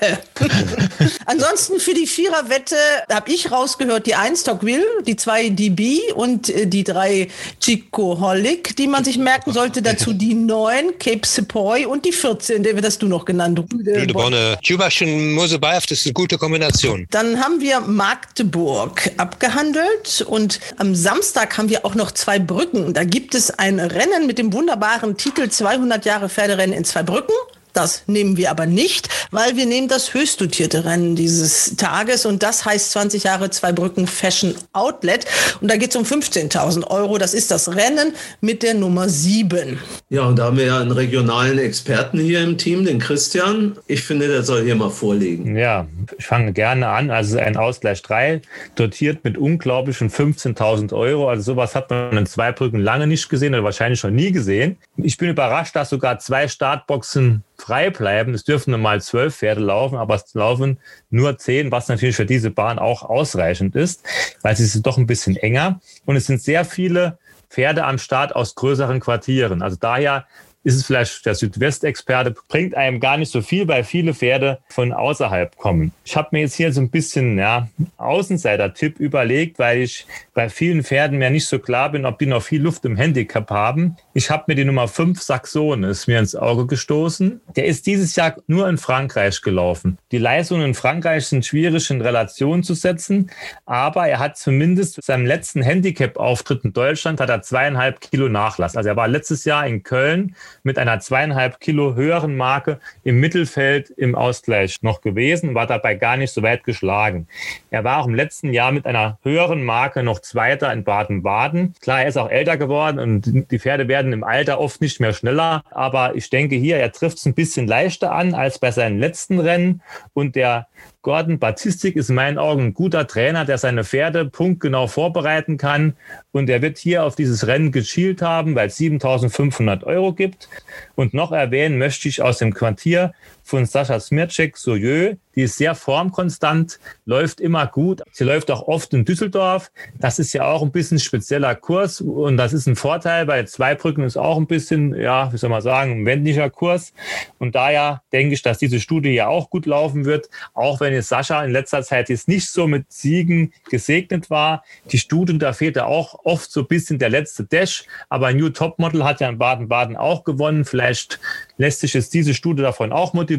B: Ansonsten für die Viererwette habe ich rausgehört, die 1 Tocqueville, die 2 DB und äh, die 3 Chico Holic, die man sich merken sollte. Dazu die 9 Cape Sepoy und die 14, David, hast du noch genannt.
F: Rüde Bonne. Tüberchen Mosebayev, das ist eine gute Kombination.
B: Dann haben wir Magdeburg abgehandelt und am Samstag haben wir auch noch zwei Brücken. Da gibt es ein Rennen mit dem wunderbaren Titel 200 Jahre Pferderennen in zwei Brücken. Das nehmen wir aber nicht, weil wir nehmen das höchst dotierte Rennen dieses Tages und das heißt 20 Jahre zwei Brücken Fashion Outlet und da geht es um 15.000 Euro. Das ist das Rennen mit der Nummer 7.
E: Ja, und da haben wir ja einen regionalen Experten hier im Team, den Christian. Ich finde, der soll hier mal vorlegen.
G: Ja, ich fange gerne an. Also ein Ausgleich 3, dotiert mit unglaublichen 15.000 Euro. Also sowas hat man in zwei Brücken lange nicht gesehen oder wahrscheinlich schon nie gesehen. Ich bin überrascht, dass sogar zwei Startboxen frei bleiben. Es dürfen normal zwölf Pferde laufen, aber es laufen nur zehn, was natürlich für diese Bahn auch ausreichend ist, weil sie ist doch ein bisschen enger. Und es sind sehr viele Pferde am Start aus größeren Quartieren. Also daher ist es vielleicht der Südwestexperte, bringt einem gar nicht so viel, weil viele Pferde von außerhalb kommen. Ich habe mir jetzt hier so ein bisschen ja, Außenseiter-Tipp überlegt, weil ich bei vielen Pferden mir nicht so klar bin, ob die noch viel Luft im Handicap haben. Ich habe mir die Nummer 5 Saxon ist mir ins Auge gestoßen. Der ist dieses Jahr nur in Frankreich gelaufen. Die Leistungen in Frankreich sind schwierig in Relation zu setzen, aber er hat zumindest seinem letzten Handicap-Auftritt in Deutschland hat er zweieinhalb Kilo Nachlass. Also er war letztes Jahr in Köln mit einer zweieinhalb Kilo höheren Marke im Mittelfeld im Ausgleich noch gewesen, war dabei gar nicht so weit geschlagen. Er war auch im letzten Jahr mit einer höheren Marke noch Zweiter in Baden-Baden. Klar, er ist auch älter geworden und die Pferde werden im Alter oft nicht mehr schneller, aber ich denke hier, er trifft es ein bisschen leichter an als bei seinen letzten Rennen und der Gordon Batistik ist in meinen Augen ein guter Trainer, der seine Pferde punktgenau vorbereiten kann. Und er wird hier auf dieses Rennen geschielt haben, weil es 7500 Euro gibt. Und noch erwähnen möchte ich aus dem Quartier von Sascha Smircek, Soyeux. Die ist sehr formkonstant, läuft immer gut. Sie läuft auch oft in Düsseldorf. Das ist ja auch ein bisschen spezieller Kurs und das ist ein Vorteil. Bei Zweibrücken ist auch ein bisschen, ja, wie soll man sagen, ein wendiger Kurs. Und daher denke ich, dass diese Studie ja auch gut laufen wird, auch wenn jetzt Sascha in letzter Zeit jetzt nicht so mit Siegen gesegnet war. Die Studie, da fehlte auch oft so ein bisschen der letzte Dash. Aber New Topmodel hat ja in Baden-Baden auch gewonnen. Vielleicht lässt sich jetzt diese Studie davon auch motivieren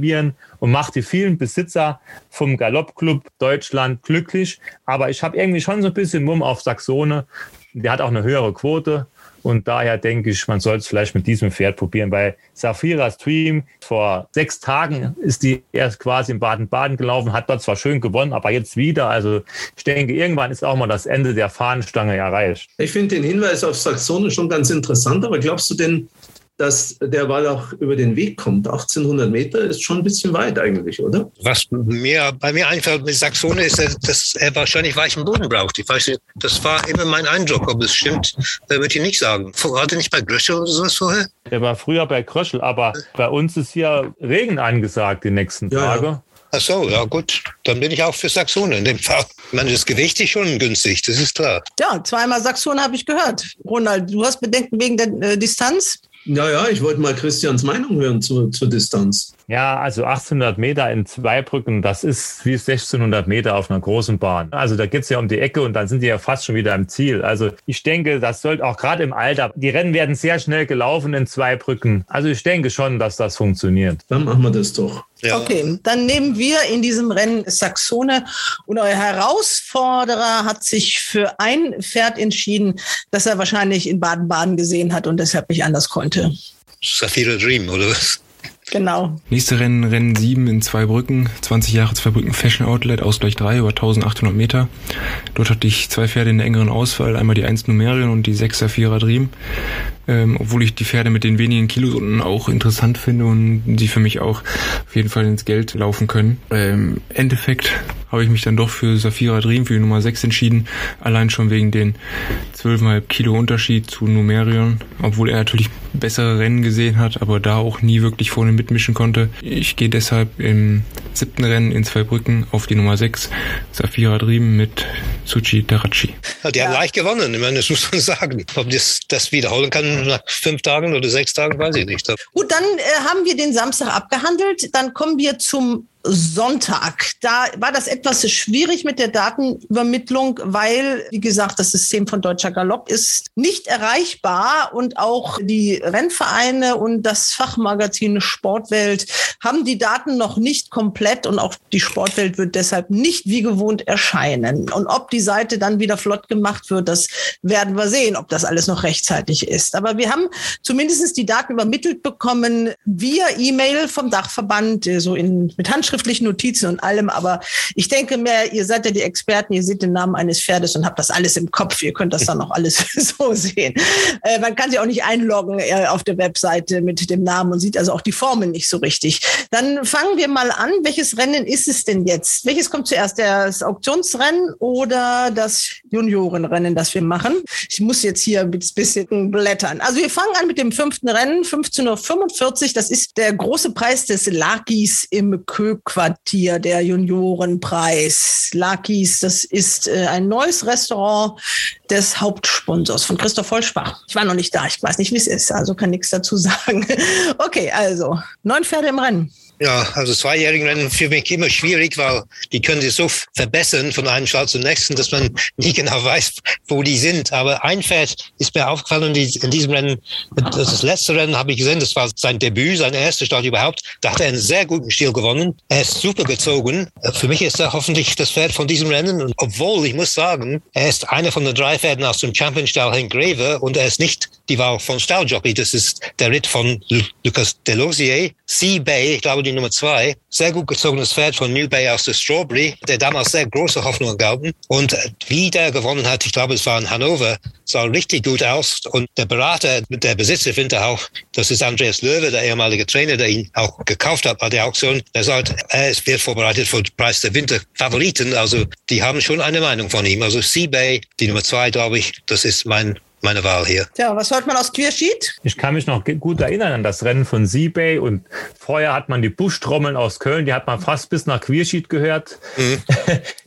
G: und macht die vielen Besitzer vom Galoppclub Deutschland glücklich. Aber ich habe irgendwie schon so ein bisschen Mumm auf Saxone. Der hat auch eine höhere Quote. Und daher denke ich, man sollte es vielleicht mit diesem Pferd probieren. Bei Safira Stream vor sechs Tagen ist die erst quasi in Baden-Baden gelaufen, hat dort zwar schön gewonnen, aber jetzt wieder. Also ich denke, irgendwann ist auch mal das Ende der Fahnenstange erreicht.
E: Ich finde den Hinweis auf Saxone schon ganz interessant, aber glaubst du denn, dass der Ball auch über den Weg kommt. 1800 Meter ist schon ein bisschen weit eigentlich, oder?
F: Was mir bei mir einfällt mit Saxone ist, dass er wahrscheinlich weichen Boden braucht. Ich weiß nicht, das war immer mein Eindruck. Ob es stimmt, würde ich nicht sagen. Gerade nicht bei Gröschel oder sowas vorher?
G: Er war früher bei Gröschel, aber bei uns ist hier Regen angesagt die nächsten Tage. Ja.
F: Ach so, ja gut, dann bin ich auch für Saxone in dem Fall. Ich meine, das Gewicht ist schon günstig, das ist klar.
B: Ja, zweimal Saxone habe ich gehört. Ronald, du hast Bedenken wegen der äh, Distanz?
E: Ja, ja, ich wollte mal Christians Meinung hören zur, zur Distanz.
G: Ja, also 1800 Meter in Zweibrücken, das ist wie 1600 Meter auf einer großen Bahn. Also da geht's ja um die Ecke und dann sind die ja fast schon wieder am Ziel. Also ich denke, das sollte auch gerade im Alter, die Rennen werden sehr schnell gelaufen in Zweibrücken. Also ich denke schon, dass das funktioniert.
E: Dann machen wir das doch.
B: Ja. Okay, dann nehmen wir in diesem Rennen Saxone und euer Herausforderer hat sich für ein Pferd entschieden, das er wahrscheinlich in Baden-Baden gesehen hat und deshalb nicht anders konnte.
F: Safira Dream, oder was?
B: Genau.
D: Nächste Rennen, Rennen 7 in zwei Brücken, 20 Jahre zwei Brücken Fashion Outlet, Ausgleich 3 über 1800 Meter. Dort hatte ich zwei Pferde in der engeren Auswahl, einmal die 1 Numerion und die 6 Saphira Dream. Ähm, obwohl ich die Pferde mit den wenigen Kilos unten auch interessant finde und die für mich auch auf jeden Fall ins Geld laufen können. Ähm, Endeffekt habe ich mich dann doch für Saphira Dream, für die Nummer 6 entschieden, allein schon wegen den 12,5 Kilo Unterschied zu Numerion, obwohl er natürlich bessere Rennen gesehen hat, aber da auch nie wirklich vorne mitmischen konnte. Ich gehe deshalb im siebten Rennen in zwei Brücken auf die Nummer 6, Safira Dream mit Tsuchi Tarachi.
F: Ja, die haben leicht gewonnen, ich meine, das muss man sagen. Ob das, das wiederholen kann nach fünf Tagen oder sechs Tagen, weiß ich nicht.
B: Gut, dann äh, haben wir den Samstag abgehandelt. Dann kommen wir zum Sonntag. Da war das etwas schwierig mit der Datenübermittlung, weil, wie gesagt, das System von Deutscher Galopp ist nicht erreichbar und auch die Rennvereine und das Fachmagazin Sportwelt haben die Daten noch nicht komplett und auch die Sportwelt wird deshalb nicht wie gewohnt erscheinen. Und ob die Seite dann wieder flott gemacht wird, das werden wir sehen, ob das alles noch rechtzeitig ist. Aber wir haben zumindest die Daten übermittelt bekommen via E-Mail vom Dachverband, so in, mit Handschrift handschriftlichen Notizen und allem, aber ich denke mehr, ihr seid ja die Experten, ihr seht den Namen eines Pferdes und habt das alles im Kopf. Ihr könnt das dann noch alles so sehen. Äh, man kann sich auch nicht einloggen äh, auf der Webseite mit dem Namen und sieht also auch die Formen nicht so richtig. Dann fangen wir mal an. Welches Rennen ist es denn jetzt? Welches kommt zuerst? Das Auktionsrennen oder das Juniorenrennen, das wir machen? Ich muss jetzt hier ein bisschen blättern. Also wir fangen an mit dem fünften Rennen, 15.45 Uhr. Das ist der große Preis des Lakis im Köp Hauptquartier der Juniorenpreis. Lakis, das ist äh, ein neues Restaurant des Hauptsponsors von Christoph Holschbach. Ich war noch nicht da, ich weiß nicht, wie es ist, also kann nichts dazu sagen. Okay, also neun Pferde im Rennen.
F: Ja, also zweijährigen Rennen für mich immer schwierig, weil die können sich so verbessern von einem Start zum nächsten, dass man nie genau weiß, wo die sind. Aber ein Pferd ist mir aufgefallen in diesem Rennen. Das letzte Rennen habe ich gesehen, das war sein Debüt, sein erster Start überhaupt. Da hat er einen sehr guten Stil gewonnen. Er ist super gezogen. Für mich ist er hoffentlich das Pferd von diesem Rennen. Und obwohl, ich muss sagen, er ist einer von den drei Pferden aus dem Champion-Stall Henk Greve und er ist nicht die Wahl von Stalljockey. Das ist der Ritt von Lucas Delosier. Sea Bay, ich glaube, die Nummer zwei. Sehr gut gezogenes Pferd von New Bay aus der Strawberry, der damals sehr große Hoffnung gaben. Und wie der gewonnen hat, ich glaube, es war in Hannover, sah richtig gut aus. Und der Berater, der Besitzer findet auch, das ist Andreas Löwe, der ehemalige Trainer, der ihn auch gekauft hat bei der Auktion. Der sagt, er wird vorbereitet für den Preis der Winterfavoriten. Also die haben schon eine Meinung von ihm. Also Seabay, die Nummer zwei, glaube ich, das ist mein meine Wahl hier.
B: Tja, was hört man aus Queersheet?
G: Ich kann mich noch gut erinnern an das Rennen von Seabay und vorher hat man die Buschtrommeln aus Köln, die hat man fast bis nach Queersheet gehört. Mhm.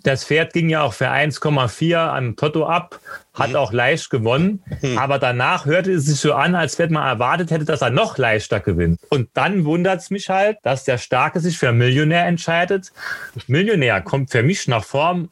G: Das Pferd ging ja auch für 1,4 am Toto ab, hat mhm. auch leicht gewonnen, mhm. aber danach hörte es sich so an, als wenn man erwartet hätte, dass er noch leichter gewinnt. Und dann wundert es mich halt, dass der Starke sich für Millionär entscheidet. Millionär kommt für mich nach Form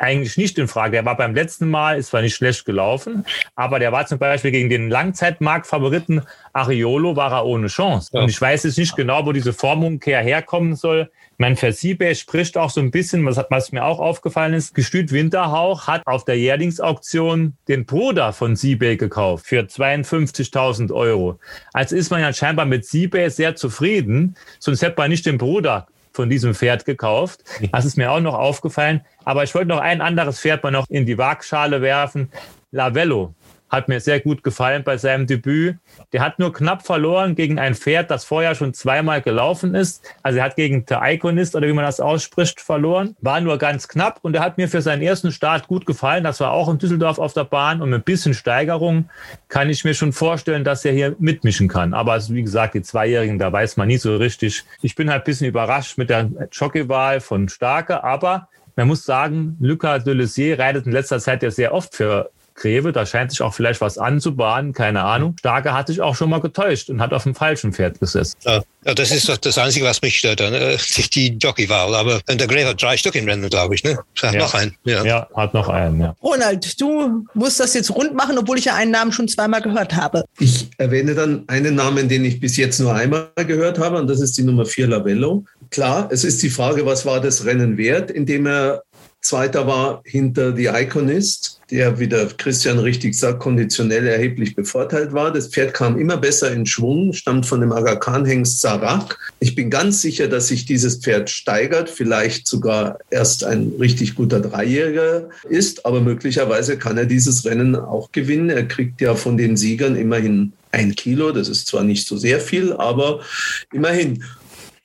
G: eigentlich nicht in Frage. Der war beim letzten Mal, ist zwar nicht schlecht gelaufen, aber der war zum Beispiel gegen den Langzeitmarktfavoriten Ariolo war er ohne Chance. Ja. Und ich weiß jetzt nicht genau, wo diese Formumkehr herkommen soll. Mein Versiebe spricht auch so ein bisschen, was, was mir auch aufgefallen ist. Gestüt Winterhauch hat auf der Jährlingsauktion den Bruder von Siebay gekauft für 52.000 Euro. Also ist man ja scheinbar mit Siebay sehr zufrieden, sonst hätte man nicht den Bruder von diesem Pferd gekauft. Das ist mir auch noch aufgefallen. Aber ich wollte noch ein anderes Pferd mal noch in die Waagschale werfen. Lavello hat mir sehr gut gefallen bei seinem Debüt. Der hat nur knapp verloren gegen ein Pferd, das vorher schon zweimal gelaufen ist. Also er hat gegen The Iconist oder wie man das ausspricht verloren. War nur ganz knapp und er hat mir für seinen ersten Start gut gefallen. Das war auch in Düsseldorf auf der Bahn und mit ein bisschen Steigerung kann ich mir schon vorstellen, dass er hier mitmischen kann. Aber also wie gesagt, die Zweijährigen, da weiß man nie so richtig. Ich bin halt ein bisschen überrascht mit der Jockeywahl von Starke, aber man muss sagen, Lucas Deleuzier reitet in letzter Zeit ja sehr oft für Greve, da scheint sich auch vielleicht was anzubahnen, keine Ahnung. Starke hat sich auch schon mal getäuscht und hat auf dem falschen Pferd gesessen.
F: Ja, ja das ist doch das Einzige, was mich stört, ne? die Jockeywahl. Aber der Greve hat drei Stück im Rennen, glaube ich. Ne? Hat
G: Ja.
F: noch einen. Ja.
G: Ja, hat noch einen, ja.
B: Ronald, du musst das jetzt rund machen, obwohl ich ja einen Namen schon zweimal gehört habe.
E: Ich erwähne dann einen Namen, den ich bis jetzt nur einmal gehört habe, und das ist die Nummer 4 Lavello. Klar, es ist die Frage, was war das Rennen wert, in dem er Zweiter war hinter die Iconist, der, wie der Christian richtig sagt, konditionell erheblich bevorteilt war. Das Pferd kam immer besser in Schwung, stammt von dem Aga Khan-Hengst Sarak. Ich bin ganz sicher, dass sich dieses Pferd steigert, vielleicht sogar erst ein richtig guter Dreijähriger ist, aber möglicherweise kann er dieses Rennen auch gewinnen. Er kriegt ja von den Siegern immerhin ein Kilo. Das ist zwar nicht so sehr viel, aber immerhin.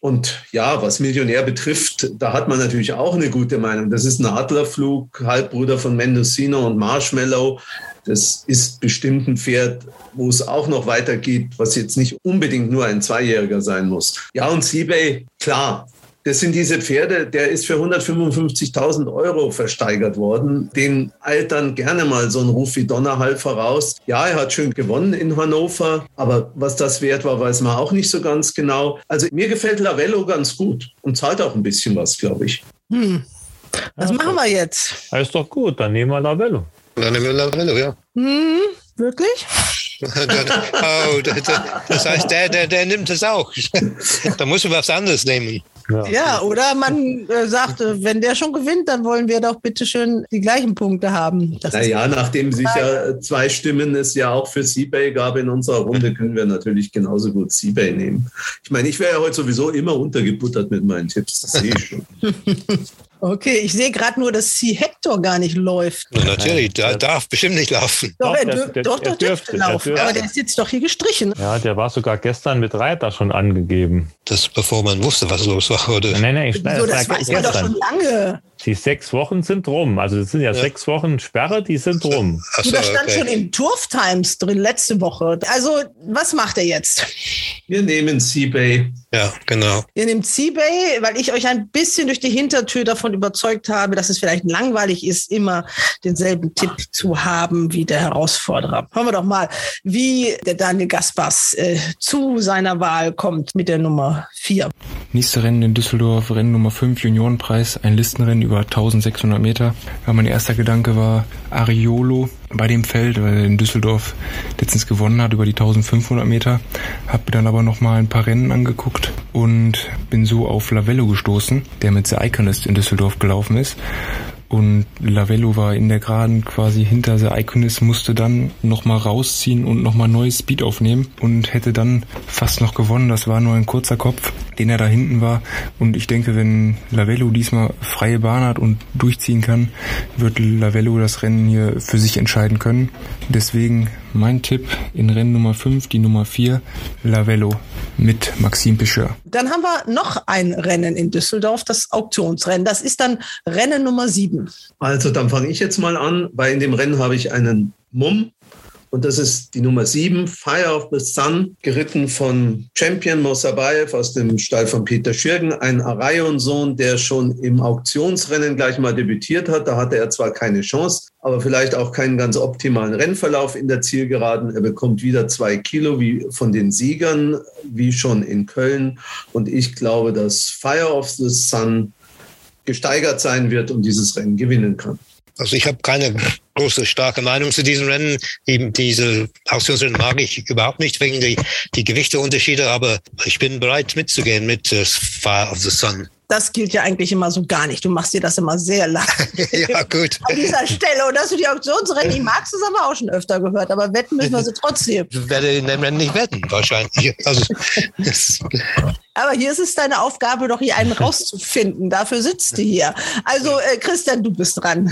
E: Und ja, was Millionär betrifft, da hat man natürlich auch eine gute Meinung. Das ist ein Adlerflug, Halbbruder von Mendocino und Marshmallow. Das ist bestimmt ein Pferd, wo es auch noch weitergeht, was jetzt nicht unbedingt nur ein Zweijähriger sein muss. Ja, und Seabay, klar, das sind diese Pferde, der ist für 155.000 Euro versteigert worden. Den altern gerne mal so ein Ruf wie Donnerhall voraus. Ja, er hat schön gewonnen in Hannover, aber was das wert war, weiß man auch nicht so ganz genau. Also mir gefällt Lavello ganz gut und zahlt auch ein bisschen was, glaube ich.
B: Hm. Was
G: Ja,
B: machen wir jetzt?
G: Ja, ist doch gut, dann nehmen wir Lavello.
F: Dann nehmen wir Lavello, ja.
B: Hm, wirklich?
F: oh, das, das heißt, der, der, der nimmt es auch. da muss man was anderes nehmen.
B: Ja, oder man äh, sagt, äh, wenn der schon gewinnt, dann wollen wir doch bitte schön die gleichen Punkte haben. Das ist-
E: Naja, nachdem sich ja zwei Stimmen es ja auch für Seabay gab in unserer Runde, können wir natürlich genauso gut Seabay nehmen. Ich meine, ich wäre ja heute sowieso immer untergebuttert mit meinen Tipps, das sehe ich schon.
B: Okay, ich sehe gerade nur, dass C. Hector gar nicht läuft.
F: Na, natürlich, der
G: der-
F: darf bestimmt nicht laufen.
B: Doch,
G: Doch,
B: er,
G: der-
B: dür
G: der-
B: doch,
G: er
B: doch
G: dürfte,
B: dürfte
G: er
B: laufen.
G: dürfte.
B: Aber der ist jetzt doch hier gestrichen.
G: Ja, der war sogar gestern mit Reiter schon angegeben.
F: Das bevor man wusste, was los war. Oder?
G: Nein, nein, ich,
B: Wieso, das
G: war
B: weiß man doch schon lange.
G: Die sechs Wochen sind rum. Also das sind ja,
F: Ja.
G: sechs Wochen Sperre, die sind rum.
F: Ach
B: Du,
F: so,
B: das stand
F: okay.
B: schon im Turf Times drin letzte Woche. Also, was macht er jetzt?
E: Wir nehmen Seabay.
F: Ja, genau.
B: Ihr nehmt Seabay, weil ich euch ein bisschen durch die Hintertür davon überzeugt habe, dass es vielleicht langweilig ist, immer denselben Tipp zu haben wie der Herausforderer. Hören wir doch mal, wie der Daniel Gaspars äh, zu seiner Wahl kommt mit der Nummer 4.
D: Nächste Rennen in Düsseldorf, Rennen Nummer 5, Juniorenpreis, ein Listenrennen über 1600 Meter. Ja, mein erster Gedanke war Ariolo bei dem Feld, weil er in Düsseldorf letztens gewonnen hat über die 1500 Meter. Hab mir dann aber noch mal ein paar Rennen angeguckt und bin so auf Lavello gestoßen, der mit The Iconist in Düsseldorf gelaufen ist. Und Lavello war in der Geraden quasi hinter The Iconist, musste dann nochmal rausziehen und nochmal neues Speed aufnehmen und hätte dann fast noch gewonnen. Das war nur ein kurzer Kopf, den er da hinten war. Und ich denke, wenn Lavello diesmal freie Bahn hat und durchziehen kann, wird Lavello das Rennen hier für sich entscheiden können. Deswegen mein Tipp in Rennen Nummer 5, die Nummer 4, Lavello mit Maxime Picheur.
B: Dann haben wir noch ein Rennen in Düsseldorf, das Auktionsrennen. Das ist dann Rennen Nummer 7.
E: Also dann fange ich jetzt mal an, weil in dem Rennen habe ich einen Mumm und das ist die Nummer 7, Fire of the Sun, geritten von Champion Mosabayev aus dem Stall von Peter Schürgen, ein Arayon-Sohn, der schon im Auktionsrennen gleich mal debütiert hat. Da hatte er zwar keine Chance, aber vielleicht auch keinen ganz optimalen Rennverlauf in der Zielgeraden. Er bekommt wieder zwei Kilo wie von den Siegern, wie schon in Köln. Und ich glaube, dass Fire of the Sun gesteigert sein wird und dieses Rennen gewinnen kann.
F: Also ich habe keine große, starke Meinung zu diesem Rennen. Die, diese Auktionsrennen mag ich überhaupt nicht wegen die, die Gewichteunterschiede, aber ich bin bereit mitzugehen mit äh, Fire of the Sun.
B: Das gilt ja eigentlich immer so gar nicht. Du machst dir das immer sehr leicht.
F: ja, gut.
B: An dieser Stelle. Und dass du die Auktionsrennen nicht magst, das haben wir auch schon öfter gehört. Aber wetten müssen wir sie trotzdem.
F: Ich werde in dem Rennen nicht wetten, wahrscheinlich. Also, das,
B: Aber hier ist es deine Aufgabe, doch hier einen rauszufinden. Dafür sitzt du hier. Also, äh, Christian, du bist dran.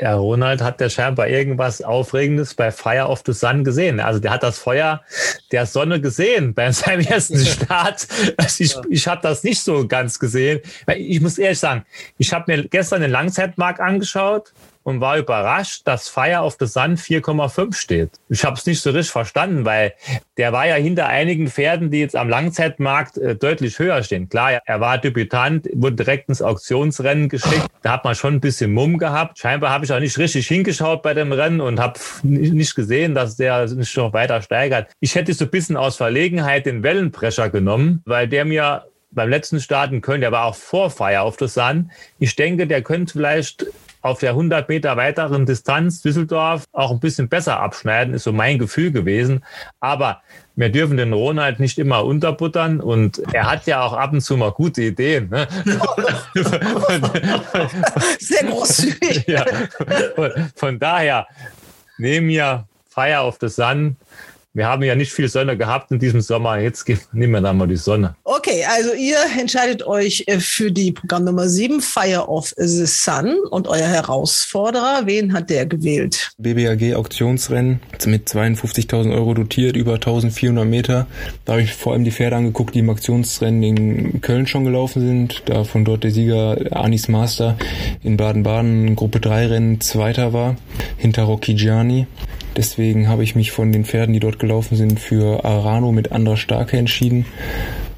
G: Ja, Ronald hat ja scheinbar irgendwas Aufregendes bei Fire of the Sun gesehen. Also der hat das Feuer der Sonne gesehen bei seinem ersten Start. Also ich ich habe das nicht so ganz gesehen. Ich muss ehrlich sagen, ich habe mir gestern den Langzeitmarkt angeschaut und war überrascht, dass Fire of the Sun 4,5 steht. Ich habe es nicht so richtig verstanden, weil der war ja hinter einigen Pferden, die jetzt am Langzeitmarkt äh, deutlich höher stehen. Klar, er war Debütant, wurde direkt ins Auktionsrennen geschickt. Da hat man schon ein bisschen Mumm gehabt. Scheinbar habe ich auch nicht richtig hingeschaut bei dem Rennen und habe nicht gesehen, dass der sich noch weiter steigert. Ich hätte so ein bisschen aus Verlegenheit den Wellenbrecher genommen, weil der mir beim letzten Start in Köln, der war auch vor Fire auf der Sun. Ich denke, der könnte vielleicht auf der 100 Meter weiteren Distanz Düsseldorf auch ein bisschen besser abschneiden, ist so mein Gefühl gewesen. Aber wir dürfen den Ronald nicht immer unterbuttern und er hat ja auch ab und zu mal gute Ideen. Ne?
B: Sehr großzügig.
G: ja, von, daher nehmen wir Fire of the Sun wir haben ja nicht viel Sonne gehabt in diesem Sommer. Jetzt nehmen wir dann mal die Sonne.
B: Okay, also ihr entscheidet euch äh, für die Programm Nummer 7, Fire of the Sun. Und euer Herausforderer, wen hat der gewählt?
D: BBAG Auktionsrennen mit 52.000 Euro dotiert, über 1400 Meter. Da habe ich vor allem die Pferde angeguckt, die im Auktionsrennen in Köln schon gelaufen sind. Da von dort der Sieger Anis Master in Baden-Baden Gruppe 3 Rennen Zweiter war, hinter Rocky Gianni. Deswegen habe ich mich von den Pferden, die dort gelaufen sind, für Arano mit anderer Starke entschieden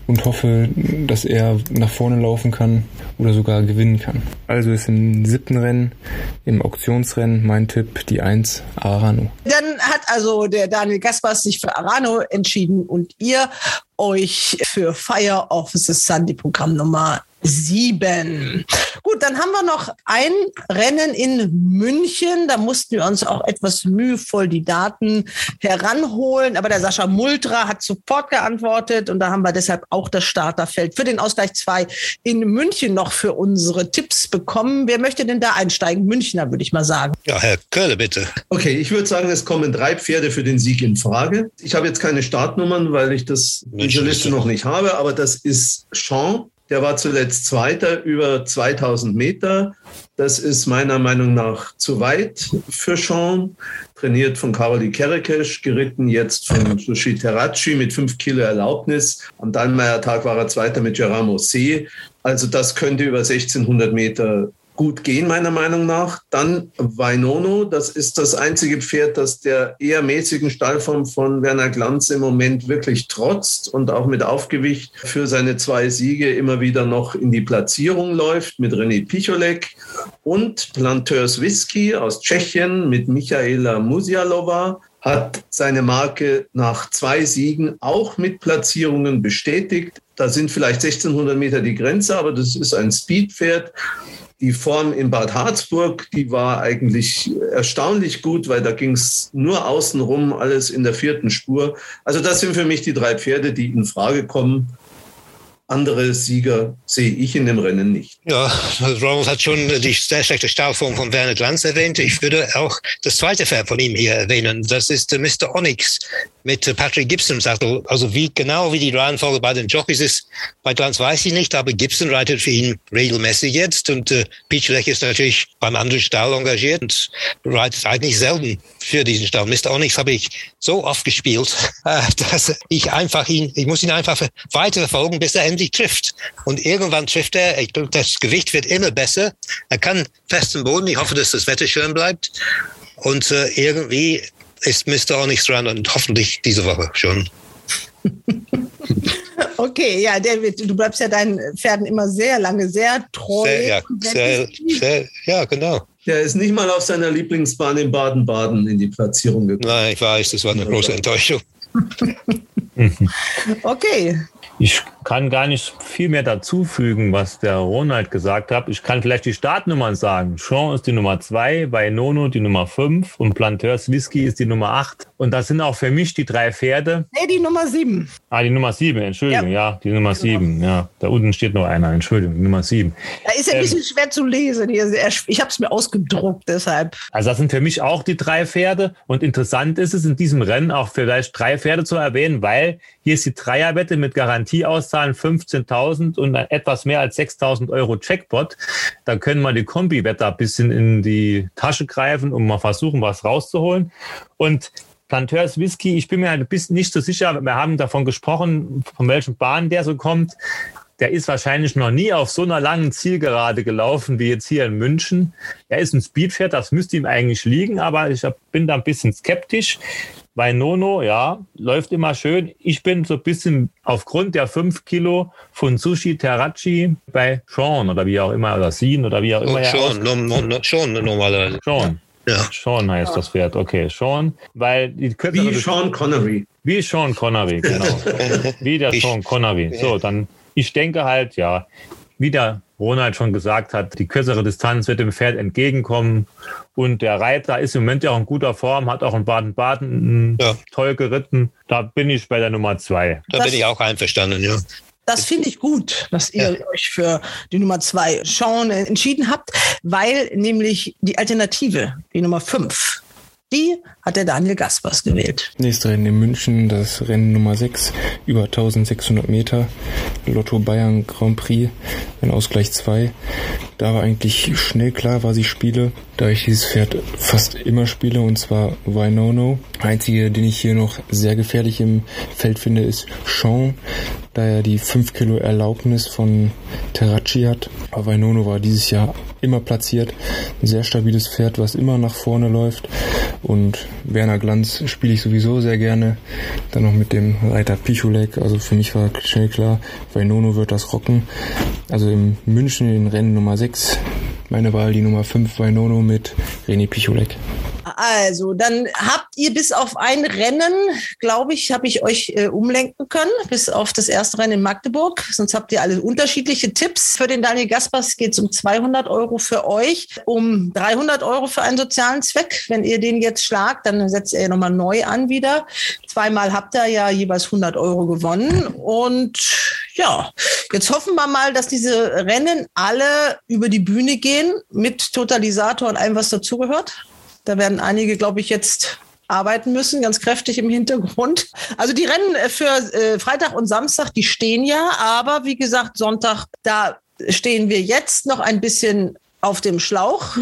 D: und hoffe, dass er nach vorne laufen kann oder sogar gewinnen kann. Also ist im siebten Rennen, im Auktionsrennen mein Tipp die 1 Arano.
B: Dann hat also der Daniel Gaspers sich für Arano entschieden und ihr euch für Fire of the Sun, die Programmnummer sieben. Gut, dann haben wir noch ein Rennen in München. Da mussten wir uns auch etwas mühevoll die Daten heranholen. Aber der Sascha Multra hat sofort geantwortet und da haben wir deshalb auch das Starterfeld für den Ausgleich 2 in München noch für unsere Tipps bekommen. Wer möchte denn da einsteigen? Münchner, würde ich mal sagen.
F: Ja, Herr Köhle, bitte.
E: Okay, ich würde sagen, es kommen drei Pferde für den Sieg in Frage. Ich habe jetzt keine Startnummern, weil ich das in dieser Liste noch nicht habe, aber das ist Sean, der war zuletzt Zweiter über 2000 Meter. Das ist meiner Meinung nach zu weit für Sean. Trainiert von Karoli Kerekesch, geritten jetzt von Sushi Teracci mit fünf Kilo Erlaubnis. Am Dallmayr-Tag war er Zweiter mit Geramo C. Also das könnte über 1600 Meter gut gehen, meiner Meinung nach. Dann Vainono, das ist das einzige Pferd, das der eher mäßigen Stallform von Werner Glanz im Moment wirklich trotzt und auch mit Aufgewicht für seine zwei Siege immer wieder noch in die Platzierung läuft mit René Picholek und Planteurs Whisky aus Tschechien mit Michaela Musialova hat seine Marke nach zwei Siegen auch mit Platzierungen bestätigt. Da sind vielleicht 1600 Meter die Grenze, aber das ist ein Speedpferd die Form in Bad Harzburg, die war eigentlich erstaunlich gut, weil da ging es nur außenrum, alles in der vierten Spur. Also das sind für mich die drei Pferde, die in Frage kommen. Andere Sieger sehe ich in dem Rennen nicht.
F: Ja, Ronald hat schon die sehr schlechte Stahlform von Werner Glanz erwähnt. Ich würde auch das zweite Pferd von ihm hier erwähnen. Das ist Mr. Onyx mit Patrick Gibson Sattel. Also wie genau wie die Reihenfolge bei den Jockeys ist, bei Glanz weiß ich nicht, aber Gibson reitet für ihn regelmäßig jetzt und äh, Pichler ist natürlich beim anderen Stall engagiert und reitet eigentlich selten für diesen Stall. Mr. Onyx habe ich so oft gespielt, äh, dass ich einfach ihn, ich muss ihn einfach weiter verfolgen, bis er endlich trifft. Und irgendwann trifft er, ich glaube, das Gewicht wird immer besser. Er kann festen Boden, ich hoffe, dass das Wetter schön bleibt. Und äh, irgendwie ist Mr. Onyx dran und hoffentlich diese Woche schon.
B: Okay, ja, David, du bleibst ja deinen Pferden immer sehr lange sehr treu.
F: Sehr, ja, sehr, sehr, ja, genau.
E: Der ist nicht mal auf seiner Lieblingsbahn in Baden-Baden in die Platzierung gekommen.
F: Nein, ich weiß, das war eine große Enttäuschung.
B: okay,
G: ich kann gar nicht viel mehr dazufügen, was der Ronald gesagt hat. Ich kann vielleicht die Startnummern sagen. Sean ist die Nummer zwei, bei Nono die Nummer fünf und Planteurs Whisky ist die Nummer acht. Und das sind auch für mich die drei Pferde.
B: Nee, die Nummer sieben.
G: Ah, die Nummer sieben, Entschuldigung, ja, ja die Nummer genau. sieben. Ja, da unten steht noch einer, Entschuldigung, die Nummer sieben.
B: Da ist ein ähm, bisschen schwer zu lesen. Ich habe es mir ausgedruckt, deshalb.
G: Also das sind für mich auch die drei Pferde. Und interessant ist es in diesem Rennen auch vielleicht drei Pferde zu erwähnen, weil hier ist die Dreierwette mit Garantie auszahlen 15.000 und etwas mehr als 6.000 Euro Checkpot. Da können wir die Kombi-Wetter ein bisschen in die Tasche greifen und mal versuchen, was rauszuholen. Und Planteurs Whisky, ich bin mir halt ein bisschen nicht so sicher, wir haben davon gesprochen, von welchen Bahnen der so kommt. der ist wahrscheinlich noch nie auf so einer langen Zielgerade gelaufen wie jetzt hier in München. Er ist ein Speedpferd, das müsste ihm eigentlich liegen, aber ich bin da ein bisschen skeptisch. Bei Nono, ja, läuft immer schön. Ich bin so ein bisschen aufgrund der fünf Kilo von Sushi Terraci bei Sean oder wie auch immer, oder Sin oder wie auch immer.
F: Oh, Sean, no, no, no, Sean normalerweise.
G: Sean. Ja. Sean heißt ja. das Pferd, okay. Sean, weil die
E: Wie Sean Connery.
G: Wie Sean Connery, genau. wie der Sean Connery. So, dann, ich denke halt, ja, wie der Ronald schon gesagt hat, die kürzere Distanz wird dem Pferd entgegenkommen. Und der Reiter ist im Moment ja auch in guter Form, hat auch in Baden-Baden ja. toll geritten. Da bin ich bei der Nummer zwei.
F: Da das, bin ich auch einverstanden, ja.
B: Das finde ich gut, dass ihr ja. euch für die Nummer zwei Sean entschieden habt, weil nämlich die Alternative, die Nummer fünf, die hat der Daniel Gaspers gewählt.
D: Nächste Rennen in München, das Rennen Nummer 6, über 1600 Meter, Lotto Bayern Grand Prix, ein Ausgleich 2. Da war eigentlich schnell klar, was ich spiele, da ich dieses Pferd fast immer spiele, und zwar Winono. Einzige, den ich hier noch sehr gefährlich im Feld finde, ist Sean, da er die 5 Kilo Erlaubnis von Terracci hat. Aber Winono war dieses Jahr immer platziert. Ein sehr stabiles Pferd, was immer nach vorne läuft. Und Werner Glanz spiele ich sowieso sehr gerne. Dann noch mit dem Reiter Pichulek. Also für mich war schnell klar, Vainono wird das rocken. Also im München in Rennen Nummer 6 meine Wahl die Nummer 5 Vainono mit René Pichulek.
B: Also, dann habt ihr bis auf ein Rennen, glaube ich, habe ich euch äh, umlenken können, bis auf das erste Rennen in Magdeburg. Sonst habt ihr alle unterschiedliche Tipps. Für den Daniel Gaspers geht es um 200 Euro für euch, um 300 Euro für einen sozialen Zweck. Wenn ihr den jetzt schlagt, dann setzt er nochmal neu an wieder. Zweimal habt ihr ja jeweils 100 Euro gewonnen. Und ja, jetzt hoffen wir mal, dass diese Rennen alle über die Bühne gehen mit Totalisator und allem, was dazugehört. Da werden einige, glaube ich, jetzt arbeiten müssen, ganz kräftig im Hintergrund. Also die Rennen äh, für äh, Freitag und Samstag, die stehen ja, aber wie gesagt, Sonntag, da stehen wir jetzt noch ein bisschen auf dem Schlauch.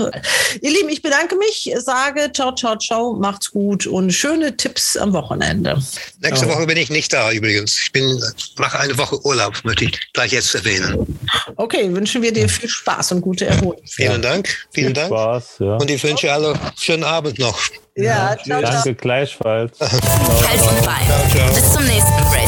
B: Ihr Lieben, ich bedanke mich, sage ciao, ciao, ciao, macht's gut und schöne Tipps am Wochenende.
F: Nächste Woche bin ich nicht da übrigens. Ich bin, mache eine Woche Urlaub, möchte ich gleich jetzt erwähnen.
B: Okay, wünschen wir dir viel Spaß und gute Erholung.
F: Vielen Dank, vielen viel Dank. Spaß, ja. Und ich wünsche alle schönen Abend noch.
B: Ja, ciao,
G: Danke, gleichfalls.
A: Hals und Bein. Bis zum nächsten Mal.